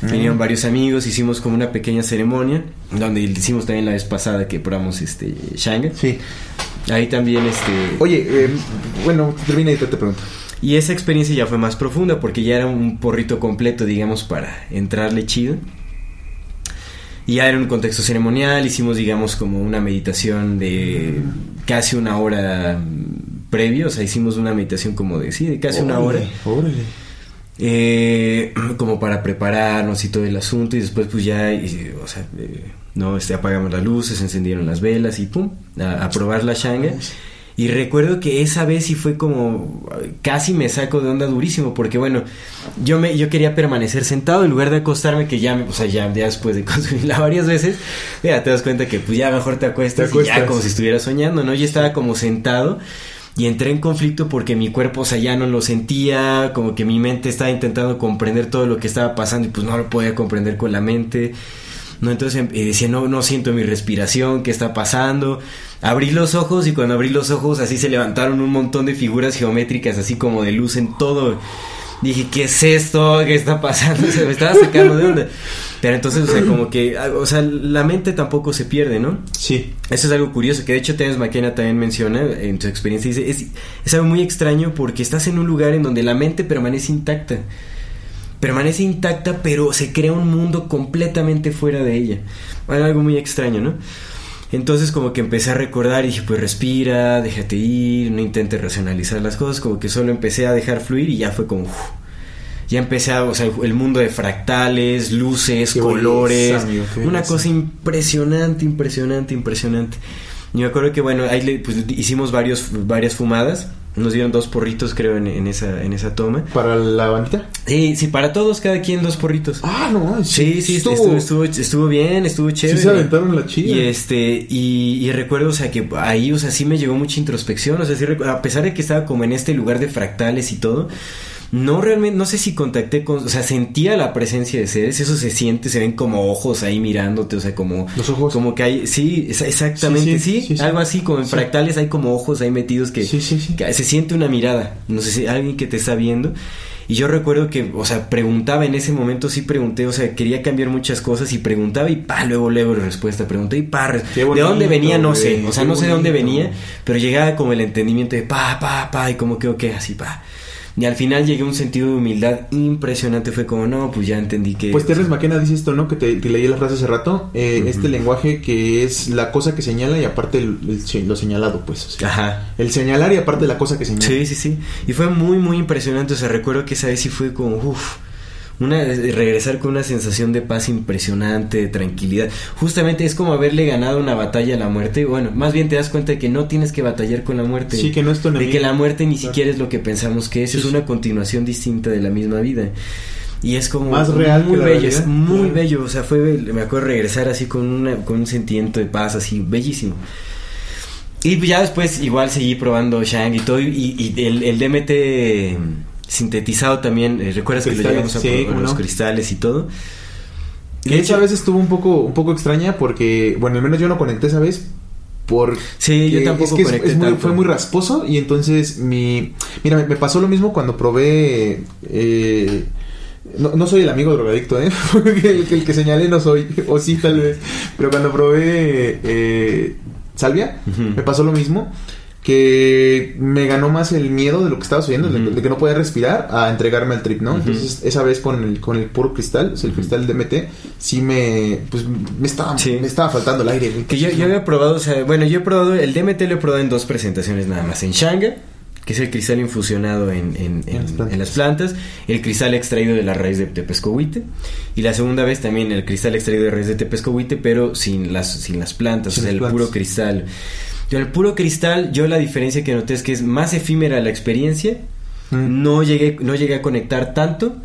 B: Vinieron varios amigos, hicimos como una pequeña ceremonia, donde hicimos también la vez pasada que probamos este Shanga.
A: Sí.
B: Ahí también este...
A: Oye, eh, bueno, termina y te, te pregunto.
B: Y esa experiencia ya fue más profunda porque ya era un porrito completo, digamos, para entrarle chido. Y ya era un contexto ceremonial, hicimos, digamos, como una meditación de casi una hora mm, previo, o sea, hicimos una meditación como de, sí, de casi una hora,
A: Órale.
B: Eh, como para prepararnos y todo el asunto, y después pues ya, y, o sea, eh, no, este, apagamos las luces, encendieron las velas y pum, a, a probar la shanga. Y recuerdo que esa vez sí fue como casi me saco de onda durísimo porque bueno, yo me yo quería permanecer sentado en lugar de acostarme que ya me, o sea, ya, ya después de consumirla varias veces, ya te das cuenta que pues ya mejor te acuestas,
A: Te
B: y ya
A: acuestas.
B: como si estuviera soñando, ¿no? Yo estaba como sentado y entré en conflicto porque mi cuerpo, o ya no lo sentía, como que mi mente estaba intentando comprender todo lo que estaba pasando y pues no lo podía comprender con la mente. No, entonces eh, decía, no, no siento mi respiración, ¿qué está pasando? Abrí los ojos y cuando abrí los ojos así se levantaron un montón de figuras geométricas, así como de luz en todo. Dije, ¿qué es esto? ¿Qué está pasando? Se me estaba sacando de onda. Pero entonces, o sea, como que, o sea, la mente tampoco se pierde, ¿no?
A: Sí.
B: Eso es algo curioso, que de hecho Terence McKenna también menciona en su experiencia, dice, es, es algo muy extraño porque estás en un lugar en donde la mente permanece intacta. Permanece intacta, pero se crea un mundo completamente fuera de ella. Bueno, algo muy extraño, ¿no? Entonces como que empecé a recordar y dije, pues respira, déjate ir, no intentes racionalizar las cosas, como que solo empecé a dejar fluir y ya fue como... ya empecé a, o sea, el mundo de fractales, luces,
A: Qué
B: colores, una cosa impresionante, impresionante, impresionante. Y me acuerdo que bueno, ahí le, pues, hicimos varios, varias fumadas, nos dieron dos porritos creo en, en esa, en esa toma.
A: ¿Para la bandita?
B: Sí, sí, para todos, cada quien dos porritos.
A: Ah, no.
B: Sí, sí, estuvo, estuvo, estuvo bien, estuvo
A: Sí
B: chévere.
A: se aventaron la chida.
B: Y este, y, y recuerdo, o sea, que ahí, o sea, sí me llegó mucha introspección, o sea, sí a pesar de que estaba como en este lugar de fractales y todo, no realmente, no sé si contacté con, o sea, sentía la presencia de seres, eso se siente, se ven como ojos ahí mirándote, o sea, como,
A: Los ojos.
B: como que hay, sí, exactamente,
A: Sí,
B: algo así, como en fractales hay como ojos ahí metidos que,
A: Sí, sí, sí.
B: que se siente una mirada, no sé si alguien que te está viendo. Y yo recuerdo que, o sea, preguntaba en ese momento, sí pregunté, o sea, quería cambiar muchas cosas y preguntaba y pa, luego, luego la respuesta, pregunté y pa, ¿de dónde venía? No sé, o sea, no sé de dónde venía, pero llegaba como el entendimiento de pa, pa, pa, y como que, ok, así pa. Y al final llegué a un sentido de humildad impresionante, fue como, no, pues ya entendí que...
A: Pues Terrence McKenna dice esto, ¿no? Que te que leí la frase hace rato. eh, Este lenguaje que es la cosa que señala y aparte el- el se- lo señalado, pues. o sea,
B: Ajá.
A: el señalar y aparte la cosa que señala.
B: Sí, sí, sí. Y fue muy, muy impresionante. O sea, recuerdo que esa vez sí fue como, uff, una, regresar con una sensación de paz impresionante, de tranquilidad. Justamente es como haberle ganado una batalla a la muerte. Bueno, más bien te das cuenta de que no tienes que batallar con la muerte.
A: Sí, que no es tu
B: De
A: enemigo.
B: que la muerte ni
A: Claro.
B: siquiera es lo que pensamos que es.
A: Sí,
B: es
A: sí.
B: una continuación distinta de la misma vida. Y es como
A: Más real
B: muy bello, es muy bello. O sea, fue, me acuerdo regresar así con, una, con un sentimiento de paz, así, bellísimo. Y ya después igual seguí probando Shang y todo. Y, y el, el DMT sintetizado también. eh, ¿Recuerdas que lo
A: Cristales,
B: llegamos a
A: sí, cómo
B: los
A: no.
B: cristales y todo?
A: Y de esa vez estuvo un poco, un poco extraña porque, bueno, al menos yo no conecté esa vez por
B: Sí, yo tampoco
A: es que es-
B: conecté
A: es muy-
B: tanto.
A: fue muy rasposo y entonces mi mira me, me pasó lo mismo cuando probé eh, no, no soy el amigo drogadicto eh Porque el, que- el que señalé no soy o sí tal vez pero cuando probé eh, salvia
B: Ujú.
A: me pasó lo mismo que me ganó más el miedo de lo que estaba sucediendo, de,
B: Ujú.
A: de que no podía respirar, a entregarme al trip, ¿no? Entonces, esa vez con el, con el puro cristal, o sea, el cristal DMT, sí me, pues, me estaba,
B: Sí.
A: me estaba faltando el aire.
B: Que yo, yo había probado, o sea, bueno, yo he probado, el DMT lo he probado en dos presentaciones nada más. En Shanga, que es el cristal infusionado en, en- en-
A: En las plantas.
B: en las plantas, el cristal extraído de la raíz de tepescohuite, y la segunda vez también el cristal extraído de raíz de tepescohuite, pero sin las, sin las plantas,
A: Sin
B: o sea, el puro cristal. Yo, el puro cristal, yo la diferencia que noté es que es más efímera la experiencia,
A: Mm.
B: no llegué, no llegué a conectar tanto.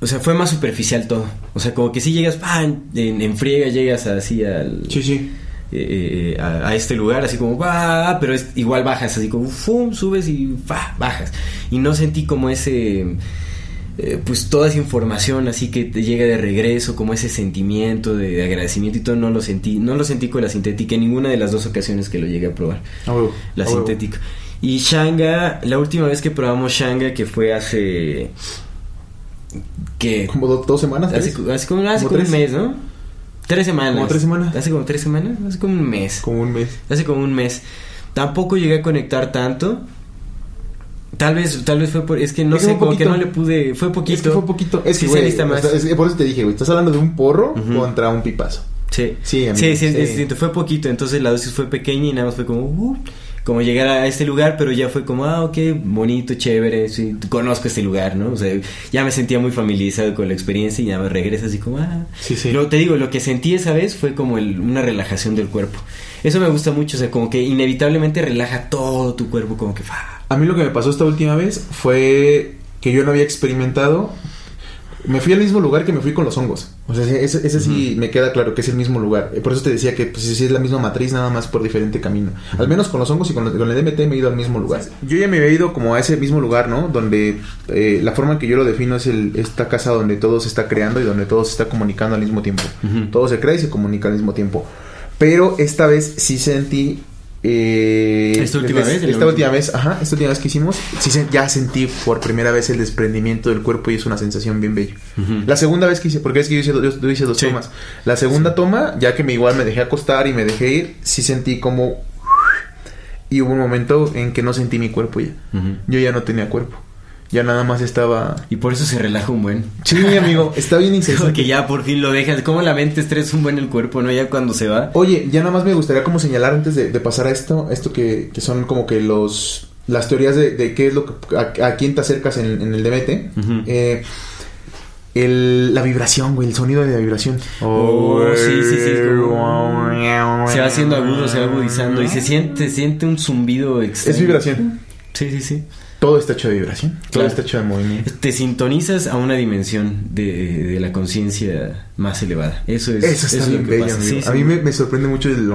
B: O sea, fue más superficial todo. O sea, como que si llegas, ¡pam! En, en friega llegas así al,
A: Sí, sí.
B: eh, eh, a, a este lugar, así como, va, pero es, igual bajas, así como, ¡fum! subes y ¡fa! bajas. Y no sentí como ese, eh, pues toda esa información así que te llega de regreso, como ese sentimiento de, de agradecimiento y todo, no lo sentí, no lo sentí con la sintética en ninguna de las dos ocasiones que lo llegué a probar,
A: A huevo,
B: la
A: a huevo.
B: sintética. Y Shanga, la última vez que probamos Shanga, que fue hace... que
A: Como do- dos semanas.
B: Hace, hace como, hace
A: Como
B: como un mes, ¿no? Tres semanas.
A: Como tres semanas.
B: Hace como tres semanas, hace como un mes.
A: Como un mes.
B: Hace como un mes. Tampoco llegué a conectar tanto. Tal vez, tal vez fue por, es que no
A: Es
B: sé, como que no le pude, fue poquito.
A: Es que fue poquito. Es
B: Sí
A: que, güey,
B: más.
A: es que por eso te dije, güey, estás hablando de un porro contra un pipazo.
B: Sí,
A: Sí, amigo,
B: sí, sí,
A: sí.
B: Fue poquito, entonces la dosis fue pequeña y nada más fue como, uh, como llegar a este lugar, pero ya fue como, ah, ok, bonito, chévere, sí, conozco este lugar, ¿no? O sea, ya me sentía muy familiarizado con la experiencia y ya me regresa así como, ah.
A: Sí, sí.
B: Lo, te digo, lo que sentí esa vez fue como el- una relajación del cuerpo. Eso me gusta mucho, o sea, como que inevitablemente relaja todo tu cuerpo, como que, fa.
A: A mí lo que me pasó esta última vez fue que yo no había experimentado. Me fui al mismo lugar que me fui con los hongos. O sea, ese, ese sí me queda claro que es el mismo lugar. Eh, Por eso te decía que pues, sí es la misma matriz, nada más por diferente camino. Al menos con los hongos y con, los- con el DMT me he ido al mismo lugar. Yo ya me había ido como a ese mismo lugar, ¿no? Donde eh, la forma en que yo lo defino es el, esta casa donde todo se está creando y donde todo se está comunicando al mismo tiempo.
B: Ujú.
A: Todo se crea y se comunica al mismo tiempo. Pero esta vez sí sentí. eh,
B: ¿Esta última vez? ¿La
A: Esta última vez, ajá, esta última vez que hicimos, sí ya sentí por primera vez el desprendimiento del cuerpo y es una sensación bien bella. La segunda vez que hice, porque es que yo hice, yo- yo hice dos
B: Sí.
A: tomas. La segunda toma, ya que me igual me dejé acostar y me dejé ir, sí sentí como y hubo un momento en que no sentí mi cuerpo ya. Yo ya no tenía cuerpo. Ya nada más estaba
B: Y por eso se relaja un buen.
A: Sí, amigo, está bien
B: Como
A: interesante.
B: que ya por fin lo dejas. Como la mente estresa un buen el cuerpo, ¿no? Ya cuando se va.
A: Oye, ya nada más me gustaría como señalar antes de, de pasar a esto, esto que, que son como que los las teorías de, de qué es lo que a, a quién te acercas en, en el DMT. Eh, el, la vibración, güey, el sonido de la vibración.
B: Oh, sí, sí, sí, como- Se va haciendo agudo, se va agudizando y se siente, se siente un zumbido extraño.
A: Es vibración.
B: Sí, sí, sí.
A: Todo está hecho de vibración. Todo
B: Claro.
A: está hecho de movimiento.
B: Te sintonizas a una dimensión de, de la conciencia más elevada. Eso es,
A: Eso está
B: es lo
A: bien
B: que
A: bello,
B: pasa.
A: amigo.
B: Sí, sí.
A: A mí me, me sorprende mucho el...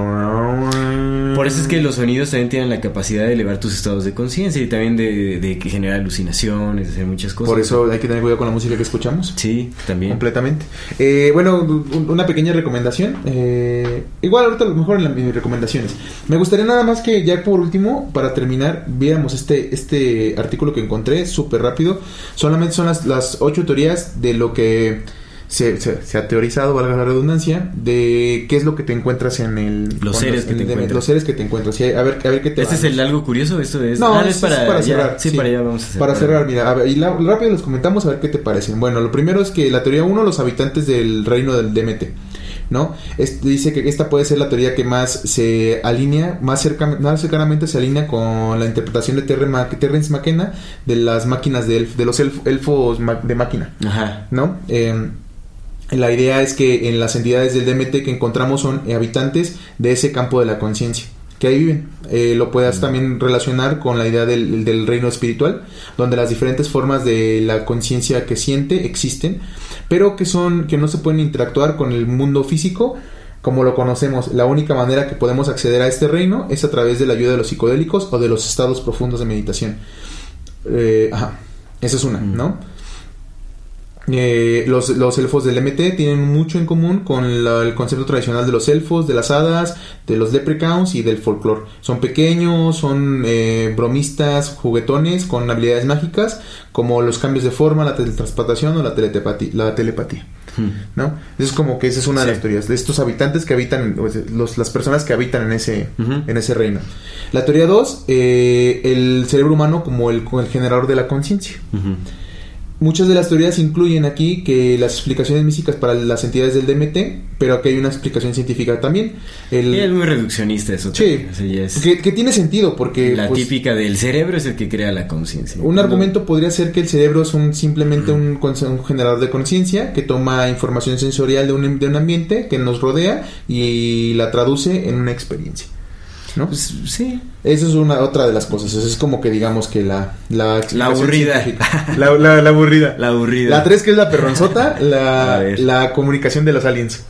B: Por eso es que los sonidos también tienen la capacidad de elevar tus estados de conciencia y también de, de que generar alucinaciones, de hacer muchas cosas.
A: Por eso hay que tener cuidado con la música que escuchamos.
B: Sí, también.
A: Completamente. Eh, bueno, un- una pequeña recomendación. Eh, igual ahorita a lo mejor en las mis recomendaciones. Me gustaría nada más que ya por último, para terminar, viéramos este, este artículo que encontré súper rápido. Solamente son las, las ocho teorías de lo que se, se- se ha teorizado, valga la redundancia, de qué es lo que te encuentras en el...
B: Los seres que
A: en
B: te encuentras.
A: Los seres que te encuentras. Sí, a ver, a ver qué te
B: ¿Este es el algo curioso? ¿Esto es?
A: No,
B: Ah,
A: es, es para,
B: ya.
A: cerrar.
B: Sí, para allá vamos a.
A: Para cerrar, mira, a ver, y la- rápido los comentamos a ver qué te parecen. Bueno, lo primero es que la teoría 1, los habitantes del reino del DMT, ¿no? Dice que esta puede ser la teoría que más se alinea, más, cerca, más cercanamente se alinea con la interpretación de Terrence McKenna de las máquinas de, elf- de los elf- elfos de máquina.
B: Ajá.
A: ¿no? Eh, la idea es que en las entidades del DMT que encontramos son habitantes de ese campo de la conciencia, que ahí viven. Eh, lo puedas también relacionar con la idea del, del reino espiritual, donde las diferentes formas de la conciencia que siente existen, pero que son que no se pueden interactuar con el mundo físico como lo conocemos. La única manera que podemos acceder a este reino es a través de la ayuda de los psicodélicos o de los estados profundos de meditación. Eh, ajá, esa es una,
B: Mm.
A: ¿no? Eh, los, los elfos del MT tienen mucho en común con la- el concepto tradicional de los elfos, de las hadas, de los leprechauns y del folclore. Son pequeños, son eh, bromistas, juguetones con habilidades mágicas, como los cambios de forma, la teletransportación o la telepatía. La telepatía ¿no? Es como que esa es una de las teorías de estos habitantes que habitan, los, las personas que habitan en ese, en ese reino. La teoría 2, el cerebro humano como el, el generador de la conciencia. Muchas de las teorías incluyen aquí que las explicaciones místicas para las entidades del DMT, pero aquí hay una explicación científica también. El,
B: Y es muy reduccionista eso.
A: Sí.
B: también, o sea, ya es
A: que, que tiene sentido porque
B: la
A: pues,
B: típica del cerebro es el que crea la conciencia.
A: un argumento podría ser que el cerebro es un, simplemente un, un generador de conciencia que toma información sensorial de un, de un ambiente que nos rodea y la traduce en una experiencia. ¿No?
B: Pues, sí.
A: Esa es una otra de las cosas. Eso es como que digamos que la la, explicación
B: aburrida.
A: La, la- la aburrida.
B: La aburrida.
A: La 3 que es la perronzota, la, la comunicación de los aliens.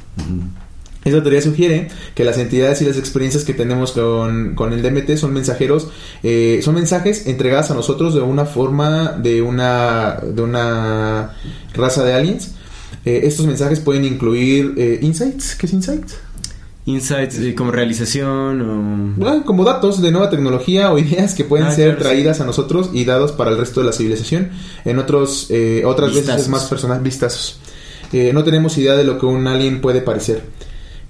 A: Esa teoría sugiere que las entidades y las experiencias que tenemos con, con el DMT son mensajeros, eh, son mensajes entregados a nosotros de una forma de una, de una raza de aliens. Eh, estos mensajes pueden incluir eh, insights. ¿Qué es insights?
B: Insights como realización o...
A: Ah, como datos de nueva tecnología o ideas que pueden
B: Ah,
A: ser
B: claro, sí.
A: traídas a nosotros y dados para el resto de la civilización. En otros, eh, otras veces es más personal, vistazos. Eh, no tenemos idea de lo que un alien puede parecer.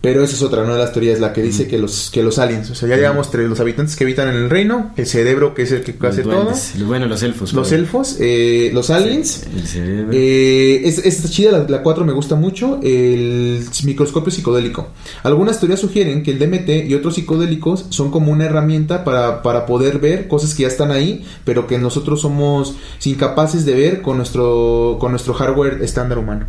A: Pero esa es otra, una de las teorías, la que dice que los que los aliens, o sea, ya digamos entre los habitantes que habitan en el reino, el cerebro que es el que
B: los
A: hace todo,
B: duendes. Lo- Bueno, los elfos.
A: los elfos, eh, los aliens,
B: El cerebro.
A: eh, es, es chida, la, la 4 me gusta mucho, el microscopio psicodélico. Algunas teorías sugieren que el DMT y otros psicodélicos son como una herramienta para, para poder ver cosas que ya están ahí, pero que nosotros somos incapaces de ver con nuestro, con nuestro hardware estándar humano.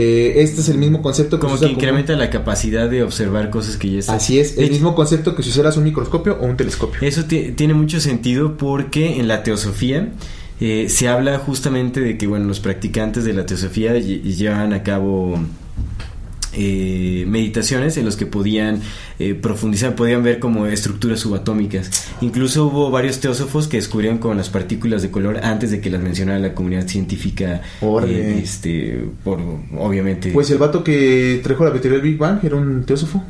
A: Eh, este es el mismo concepto que
B: como
A: se
B: que incrementa la capacidad de observar cosas que ya están.
A: Así es, el mismo concepto que si usaras un microscopio o un telescopio.
B: Eso ti- tiene mucho sentido porque en la teosofía eh, se habla justamente de que bueno los practicantes de la teosofía lle- llevan a cabo eh, meditaciones en los que podían eh, profundizar, podían ver como estructuras subatómicas. Incluso hubo varios teósofos que descubrieron con las partículas de color antes de que las mencionara la comunidad científica. Eh, este, por obviamente.
A: Pues el vato que trajo la teoría del Big Bang era un teósofo.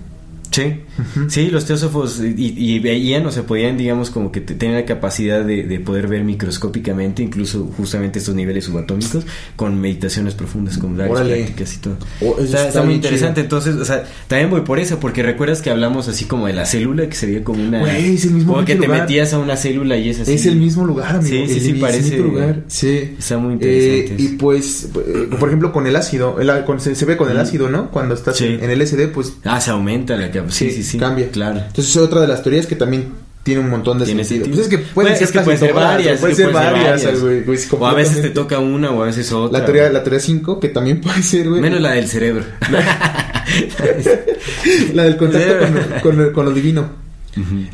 B: Sí, sí, los teósofos y, y veían, o sea, podían, digamos, como que te- tener la capacidad de, de poder ver microscópicamente, incluso justamente estos niveles subatómicos, con meditaciones profundas, con varias prácticas y todo.
A: Oh,
B: está,
A: está
B: está muy interesante, entonces, o sea, también voy por eso, porque recuerdas que hablamos así como de la célula, que se veía como una...
A: Güey, es el mismo
B: Como que te metías a una célula y es así.
A: Es el mismo lugar, amigo.
B: Sí, sí,
A: el
B: sí, parece-
A: lugar. Sí.
B: Está muy interesante
A: Eh, y pues, eh, por ejemplo, con el ácido, el- con- se, se ve con el ácido, ¿no? Cuando estás
B: Sí.
A: en el SD, pues
B: Ah, se aumenta la capacidad. Sí, sí, sí.
A: cambia.
B: Claro.
A: Entonces, es otra de las teorías que también tiene un montón de
B: Tiene
A: sentido. Pues es que pueden
B: Pues,
A: ser,
B: es que
A: casi
B: pueden ser varias,
A: Pueden
B: que
A: ser varias, güey, güey,
B: O a veces te toca una o a veces otra.
A: La teoría, la teoría 5, que también puede ser, güey.
B: Menos la del cerebro.
A: La del contacto con, con- con lo divino.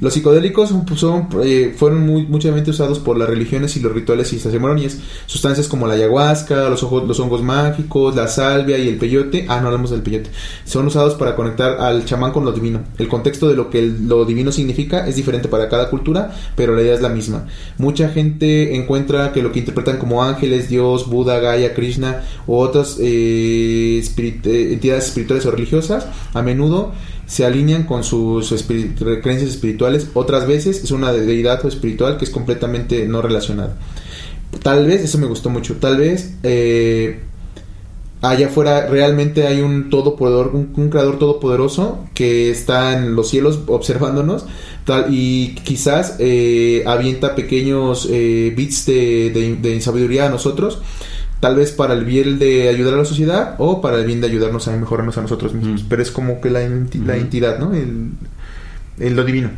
A: Los psicodélicos son, eh, fueron muy, muchamente usados por las religiones y los rituales y las ceremonias. Sustancias como la ayahuasca, los, ojos- los hongos mágicos, la salvia y el peyote. Ah, no hablamos del peyote. Son usados para conectar al chamán con lo divino. El contexto de lo que lo divino significa es diferente para cada cultura, pero la idea es la misma. Mucha gente encuentra que lo que interpretan como ángeles, Dios, Buda, Gaia, Krishna u otras eh, eh, entidades espirituales o religiosas a menudo se alinean con sus creencias espirituales. Otras veces es una deidad o espiritual que es completamente no relacionada. Tal vez, eso me gustó mucho, tal vez eh, allá afuera realmente hay un todopoderoso, un, un creador todopoderoso que está en los cielos observándonos tal, y quizás eh, avienta pequeños eh, bits de, de- de sabiduría a nosotros. Tal vez para el bien de ayudar a la sociedad o para el bien de ayudarnos a mejorarnos a nosotros mismos.
B: Ujú.
A: Pero es como que la, enti- la entidad, ¿no? El, el lo divino.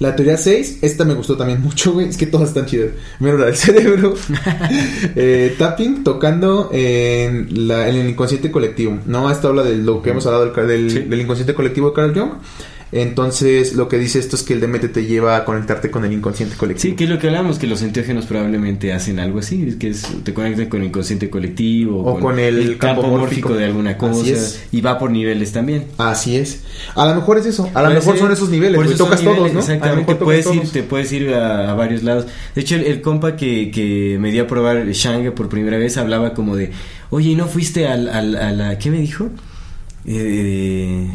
A: La teoría 6, esta me gustó también mucho, güey. Es que todas están chidas. Primero la del cerebro. Eh, tapping, tocando en, la, en el inconsciente colectivo. No, esta habla de lo que hemos hablado del, del,
B: Sí.
A: del inconsciente colectivo de Carl Jung. Entonces, lo que dice esto es que el DMT te lleva a conectarte con el inconsciente colectivo.
B: Sí, que es lo que hablamos, que los enteógenos probablemente hacen algo así, que es, te conectan con el inconsciente colectivo
A: O con el campo
B: campo
A: mórfico.
B: mórfico de alguna
A: Así
B: cosa
A: es.
B: y va por niveles también.
A: Así es. A lo mejor es eso. A lo mejor son esos niveles.
B: Por
A: güey.
B: eso
A: Tocas todos, ¿no?
B: Exactamente, puedes ir, te puedes ir a, a varios lados. De hecho, el, el compa que, que me dio a probar Shanga por primera vez hablaba como de, oye, ¿y no fuiste al, al- a la... ¿Qué me dijo? Eh,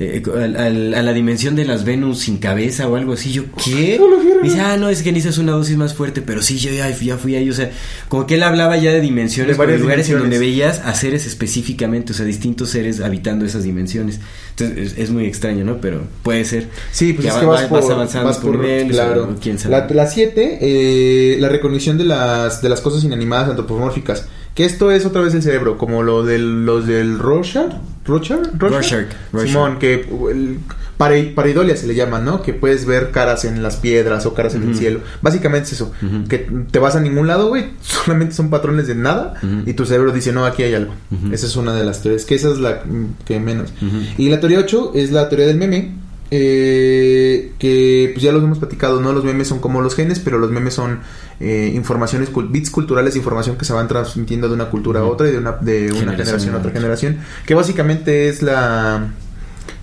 B: eh, al- a la dimensión de las Venus sin cabeza o algo así. Yo, ¿qué? Me dice, ah, no, es que necesitas una dosis más fuerte, pero sí, yo ya, ya fui ahí. O sea, como que él hablaba ya de dimensiones,
A: De
B: lugares en donde
A: dimensiones.
B: veías a seres específicamente, o sea, distintos seres habitando esas dimensiones. Entonces, es, es muy extraño, ¿no? Pero puede ser.
A: Sí, pues
B: que
A: es que vas,
B: va-
A: por,
B: vas avanzando
A: vas
B: por
A: claro.
B: o quién sabe.
A: La, la siete, eh, la recognición de las, de las cosas inanimadas antropomórficas. Que esto es otra vez el cerebro, como lo del, los del Rorschach. Rorschach,
B: Rorschach.
A: Simón, que el, pare- pareidolia se le llama, ¿no? Que puedes ver caras en las piedras o caras en el cielo. Básicamente es eso. Que te vas a ningún lado, güey. Solamente son patrones de nada. Y tu cerebro dice, no, aquí hay algo. Esa es una de las teorías. Que esa es la que menos. Y la teoría 8 es la teoría del meme. Eh, que pues ya los hemos platicado, ¿no? Los memes son como los genes, pero los memes son eh, informaciones, bits culturales información que se van transmitiendo de una cultura a otra y de una, de una
B: Generación
A: generación a otra generación. Que básicamente es la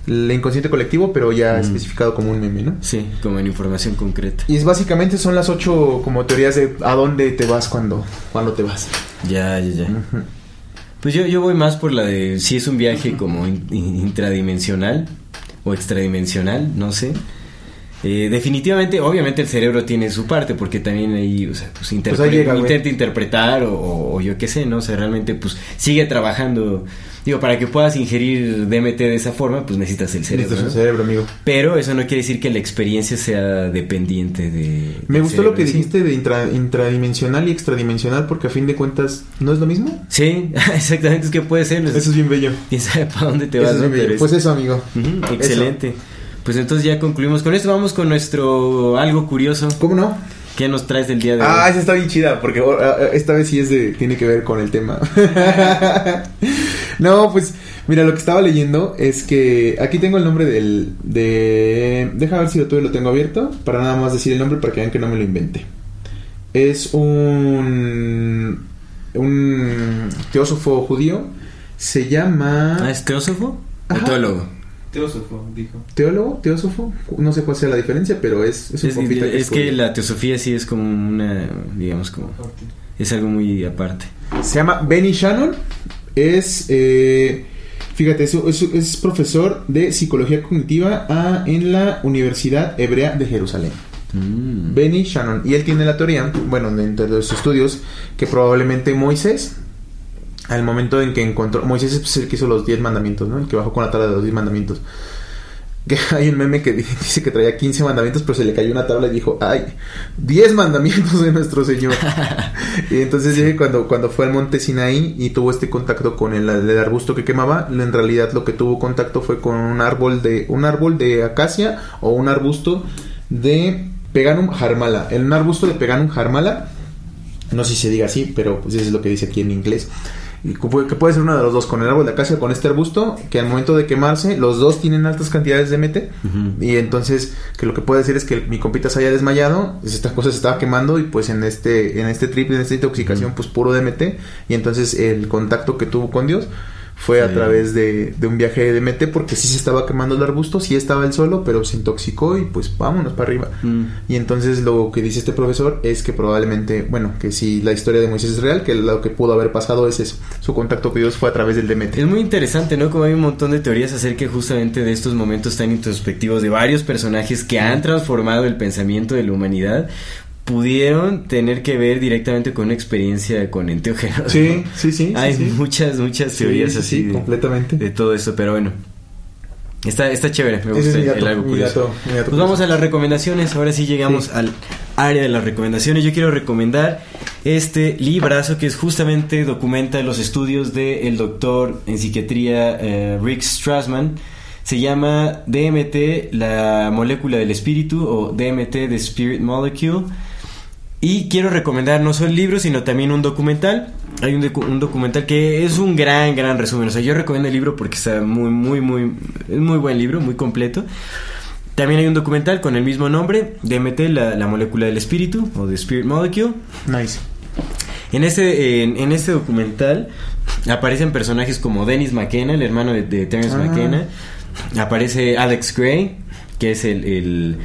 A: el inconsciente colectivo, pero ya especificado como un meme, ¿no?
B: Sí, como en información concreta.
A: Y es básicamente son las ocho como teorías de a dónde te vas cuando, cuando te vas.
B: Ya, ya, ya. Pues yo, yo voy más por la de si es un viaje como in- in- intradimensional o extradimensional, no sé. Eh, definitivamente, obviamente el cerebro tiene su parte porque también ahí, o sea, pues, interpre-
A: Pues ahí llega, güey.
B: intenta interpretar o, yo qué sé, ¿no? O sea, realmente pues sigue trabajando. Digo, para que puedas ingerir DMT de esa forma, pues necesitas el cerebro.
A: Necesitas
B: ¿no?
A: el cerebro, amigo.
B: Pero eso no quiere decir que la experiencia sea dependiente de...
A: Me gustó lo que
B: sí.
A: dijiste de intra- intradimensional y extradimensional porque a fin de cuentas no es lo mismo.
B: Sí, exactamente, es que puede ser.
A: Eso es bien bello.
B: Quién sabe para dónde te
A: Eso
B: vas,
A: es
B: ¿no?
A: bien bello.
B: Pero es-
A: Pues eso, amigo.
B: Excelente. Pues entonces ya concluimos con esto. Vamos con nuestro algo curioso.
A: ¿Cómo no?
B: ¿Qué nos traes del día de
A: Ah,
B: hoy?
A: esa está bien chida, porque oh, ah, esta vez sí es de, tiene que ver con el tema. no, pues, mira, lo que estaba leyendo es que aquí tengo el nombre del, de, deja ver si lo tuve, lo tengo abierto, para nada más decir el nombre para que vean que no me lo inventé. Es un, un teósofo judío, se llama...
B: Ah, ¿Es teósofo o teólogo?
C: Teósofo, dijo.
A: ¿Teólogo? ¿Teósofo? No sé cuál sea la diferencia, pero es, es un
B: Es, es que la teosofía sí es como una, digamos, como... Es algo muy aparte.
A: Se llama Benny Shannon. Es, eh, fíjate, es, es- es profesor de psicología cognitiva ah, en la Universidad Hebrea de Jerusalén.
B: Mm.
A: Benny Shannon. Y él tiene la teoría, bueno, dentro de sus estudios, que probablemente Moisés, al momento en que encontró. Moisés es el que hizo los 10 mandamientos, ¿no? El que bajó con la tabla de los 10 mandamientos. Que hay un meme que dice que traía 15 mandamientos, pero se le cayó una tabla y dijo, ¡ay! 10 mandamientos de nuestro Señor. y entonces cuando, cuando fue al monte Sinaí y tuvo este contacto con el, el arbusto que quemaba, en realidad lo que tuvo contacto fue con un árbol de, un árbol de acacia o un arbusto de Peganum harmala. El un arbusto de Peganum harmala, no sé si se diga así, pero pues eso es lo que dice aquí en inglés. Y que puede ser uno de los dos, con el árbol de acacia o con este arbusto, que al momento de quemarse, los dos tienen altas cantidades de mete. Y entonces, que lo que puede decir es que mi compita se haya desmayado, pues, esta cosa se estaba quemando y pues en este, en este trip, en esta intoxicación, pues puro DMT. Y entonces el contacto que tuvo con Dios fue a
B: Sí.
A: través de, de un viaje de DMT porque sí se estaba quemando el arbusto, sí estaba el solo, pero se intoxicó y pues vámonos para arriba.
B: Mm.
A: Y entonces lo que dice este profesor es que probablemente, bueno, que si la historia de Moisés es real, que lo que pudo haber pasado es eso. Su contacto con Dios fue a través del DMT.
B: Es muy interesante, ¿no? Como hay un montón de teorías acerca justamente de estos momentos tan introspectivos de varios personajes que han transformado el pensamiento de la humanidad, pudieron tener que ver directamente con una experiencia con enteógenos.
A: Sí,
B: ¿no?
A: sí, sí.
B: Hay
A: sí.
B: muchas, muchas teorías
A: sí,
B: así
A: sí,
B: de,
A: completamente.
B: de todo esto, pero bueno. Está, está chévere, me gusta
A: es
B: el
A: dato,
B: algo
A: mi
B: curioso.
A: dato, mi dato
B: Pues vamos a las recomendaciones. Ahora sí llegamos al área de las recomendaciones. Yo quiero recomendar este librazo que es justamente documenta los estudios del doctor en psiquiatría eh, Rick Strassman. Se llama DMT, la molécula del espíritu o DMT, The Spirit Molecule. Y quiero recomendar no solo libros, sino también un documental. Hay un, docu- un documental que es un gran, gran resumen. O sea, yo recomiendo el libro porque está muy, muy, muy... Es muy buen libro, muy completo. También hay un documental con el mismo nombre, DMT, la, la molécula del espíritu, o The Spirit Molecule.
A: Nice.
B: En este, en, en este documental aparecen personajes como Dennis McKenna, el hermano de, de Terence
A: Ah.
B: McKenna. Aparece Alex Gray, que es el, el,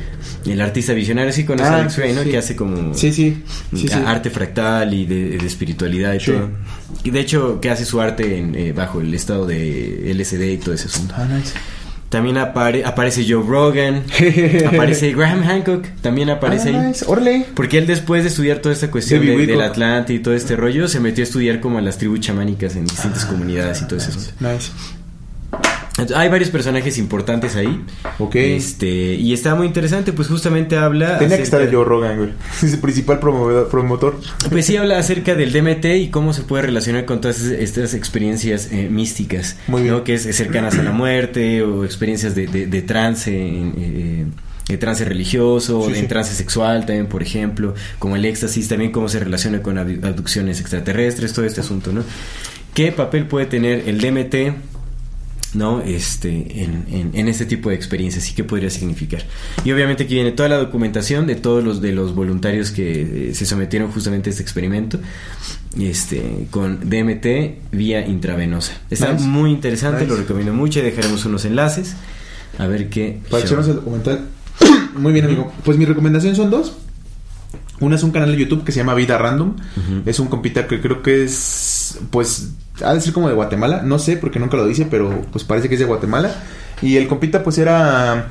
B: el artista visionario. Sí, conoces a
A: Ah,
B: Alex Gray, ¿no?
A: sí.
B: Que hace como
A: Sí, sí.
B: arte fractal y de, de espiritualidad y todo. Y de hecho, que hace su arte en, eh, bajo el estado de LSD y todo ese asunto.
A: Ah, nice.
B: También apare- aparece Joe Rogan, aparece Graham Hancock, también aparece
A: Ah,
B: ahí.
A: nice. Órale.
B: Porque él después de estudiar toda esta cuestión de- del. Atlante y todo este rollo, se metió a estudiar como a las tribus chamánicas en distintas
A: Ah,
B: comunidades y todo eso.
A: Nice.
B: Hay varios personajes importantes ahí.
A: Ok.
B: Este, y está muy interesante, pues justamente habla...
A: Tenía que estar Joe Rogan, güey. Es el principal promovedor- promotor.
B: Pues sí, habla acerca del DMT y cómo se puede relacionar con todas es- estas experiencias eh, místicas,
A: Muy bien.
B: ¿no? Que es cercanas a la muerte o experiencias de, de- de trance, en, eh, de trance religioso,
A: Sí,
B: en
A: sí.
B: trance sexual también, por ejemplo, como el éxtasis, también cómo se relaciona con abdu- abducciones extraterrestres, todo este asunto, ¿no? ¿Qué papel puede tener el DMT? ¿No? Este, en, en, en este tipo de experiencias y qué podría significar. Y obviamente aquí viene toda la documentación de todos los de los voluntarios que eh, se sometieron justamente a este experimento, este, con DMT vía intravenosa. Está
A: Nice.
B: muy interesante,
A: Nice.
B: lo recomiendo mucho y dejaremos unos enlaces a ver qué.
A: Para echarnos el documental. Muy bien, amigo. Pues mi recomendación son dos. Una es un canal de YouTube que se llama Vida Random. Es un compita que creo que es, pues, ha de ser como de Guatemala. No sé porque nunca lo dice, pero pues parece que es de Guatemala. Y el compita pues era...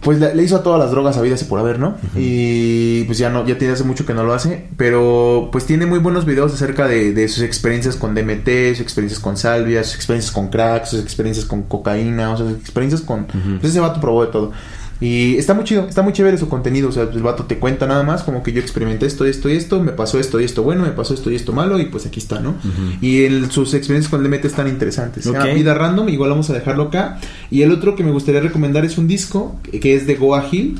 A: Pues le, hizo a todas las drogas habidas y por haber, ¿no? Y pues ya no, ya tiene hace mucho que no lo hace. Pero pues tiene muy buenos videos acerca de, de sus experiencias con DMT, sus experiencias con salvia, sus experiencias con crack, sus experiencias con cocaína, o sea, sus experiencias con... Pues ese vato probó de todo. Y está muy chido, está muy chévere su contenido. O sea, el vato te cuenta nada más como que yo experimenté esto, esto y esto, me pasó esto y esto bueno, me pasó esto y esto malo, y pues aquí está, ¿no? Y el- sus experiencias con DMT están interesantes. Se llama
B: Ok.
A: Vida Random, igual vamos a dejarlo acá. Y el otro que me gustaría recomendar es un disco que es de Goa Hill.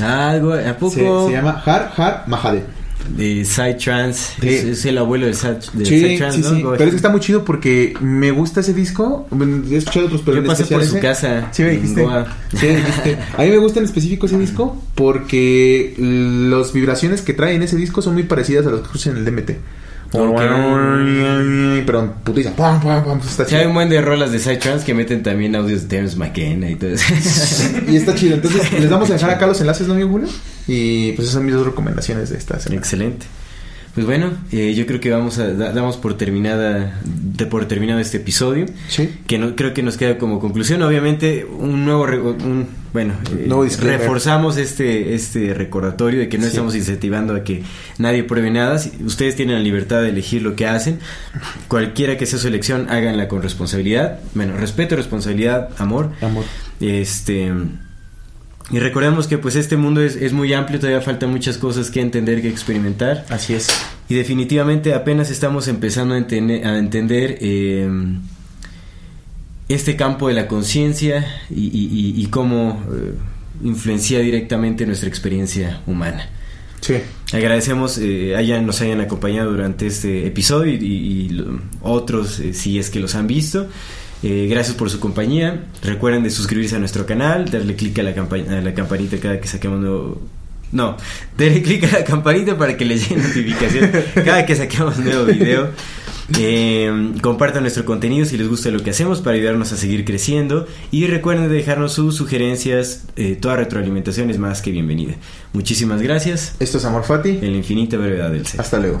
B: Algo, ¿a poco?
A: se llama Har Har Mahade.
B: De Psytrance. Es, es el abuelo
A: Sí,
B: Psytrance,
A: sí,
B: ¿no?
A: sí. Pero es que está muy chido porque me gusta ese disco. He escuchado otros, pero
B: Yo pasé por su casa
A: Sí, me
B: en
A: dijiste.
B: Goa.
A: Sí, me dijiste. A mí me gusta en específico ese disco porque las vibraciones que trae en ese disco son muy parecidas a las que escuchan en el DMT. Pero putiza. Pam, pam, pam, está
B: Sí, hay
A: chido.
B: un buen de rolas de Psytrance que meten también audios de Terence McKenna y todo eso.
A: Y está chido. Entonces, les vamos a dejar acá los enlaces, ¿no, amigo Julio? Y pues esas son mis dos recomendaciones de esta semana.
B: Excelente. Pues bueno, eh, yo creo que vamos a da- damos por terminada de por terminado este episodio.
A: Sí.
B: Que no, creo que nos queda como conclusión, obviamente, un nuevo, re- un, bueno, eh, reforzamos este, este recordatorio de que no
A: Sí.
B: estamos incentivando a que nadie pruebe nada. Ustedes tienen la libertad de elegir lo que hacen. Cualquiera que sea su elección, háganla con responsabilidad. Bueno, respeto, responsabilidad, amor.
A: Amor.
B: Este. Y recordemos que pues este mundo es, es muy amplio, todavía faltan muchas cosas que entender, que experimentar.
A: Así es.
B: Y definitivamente apenas estamos empezando a, entene- a entender eh, este campo de la conciencia y, y- y- y cómo eh, influencia directamente nuestra experiencia humana.
A: Sí.
B: Agradecemos eh, hayan, nos hayan acompañado durante este episodio y, y- otros eh, si es que los han visto. Eh, gracias por su compañía. Recuerden de suscribirse a nuestro canal, darle clic a la, a la campanita cada que saquemos nuevo... No, darle clic a la campanita para que les llegue notificación cada que saquemos nuevo video. Eh, compartan nuestro contenido si les gusta lo que hacemos para ayudarnos a seguir creciendo. Y recuerden de dejarnos sus sugerencias. eh, toda retroalimentación es más que bienvenida. Muchísimas gracias.
A: Esto es Amor Fati.
B: En la infinita brevedad del ser.
A: Hasta luego.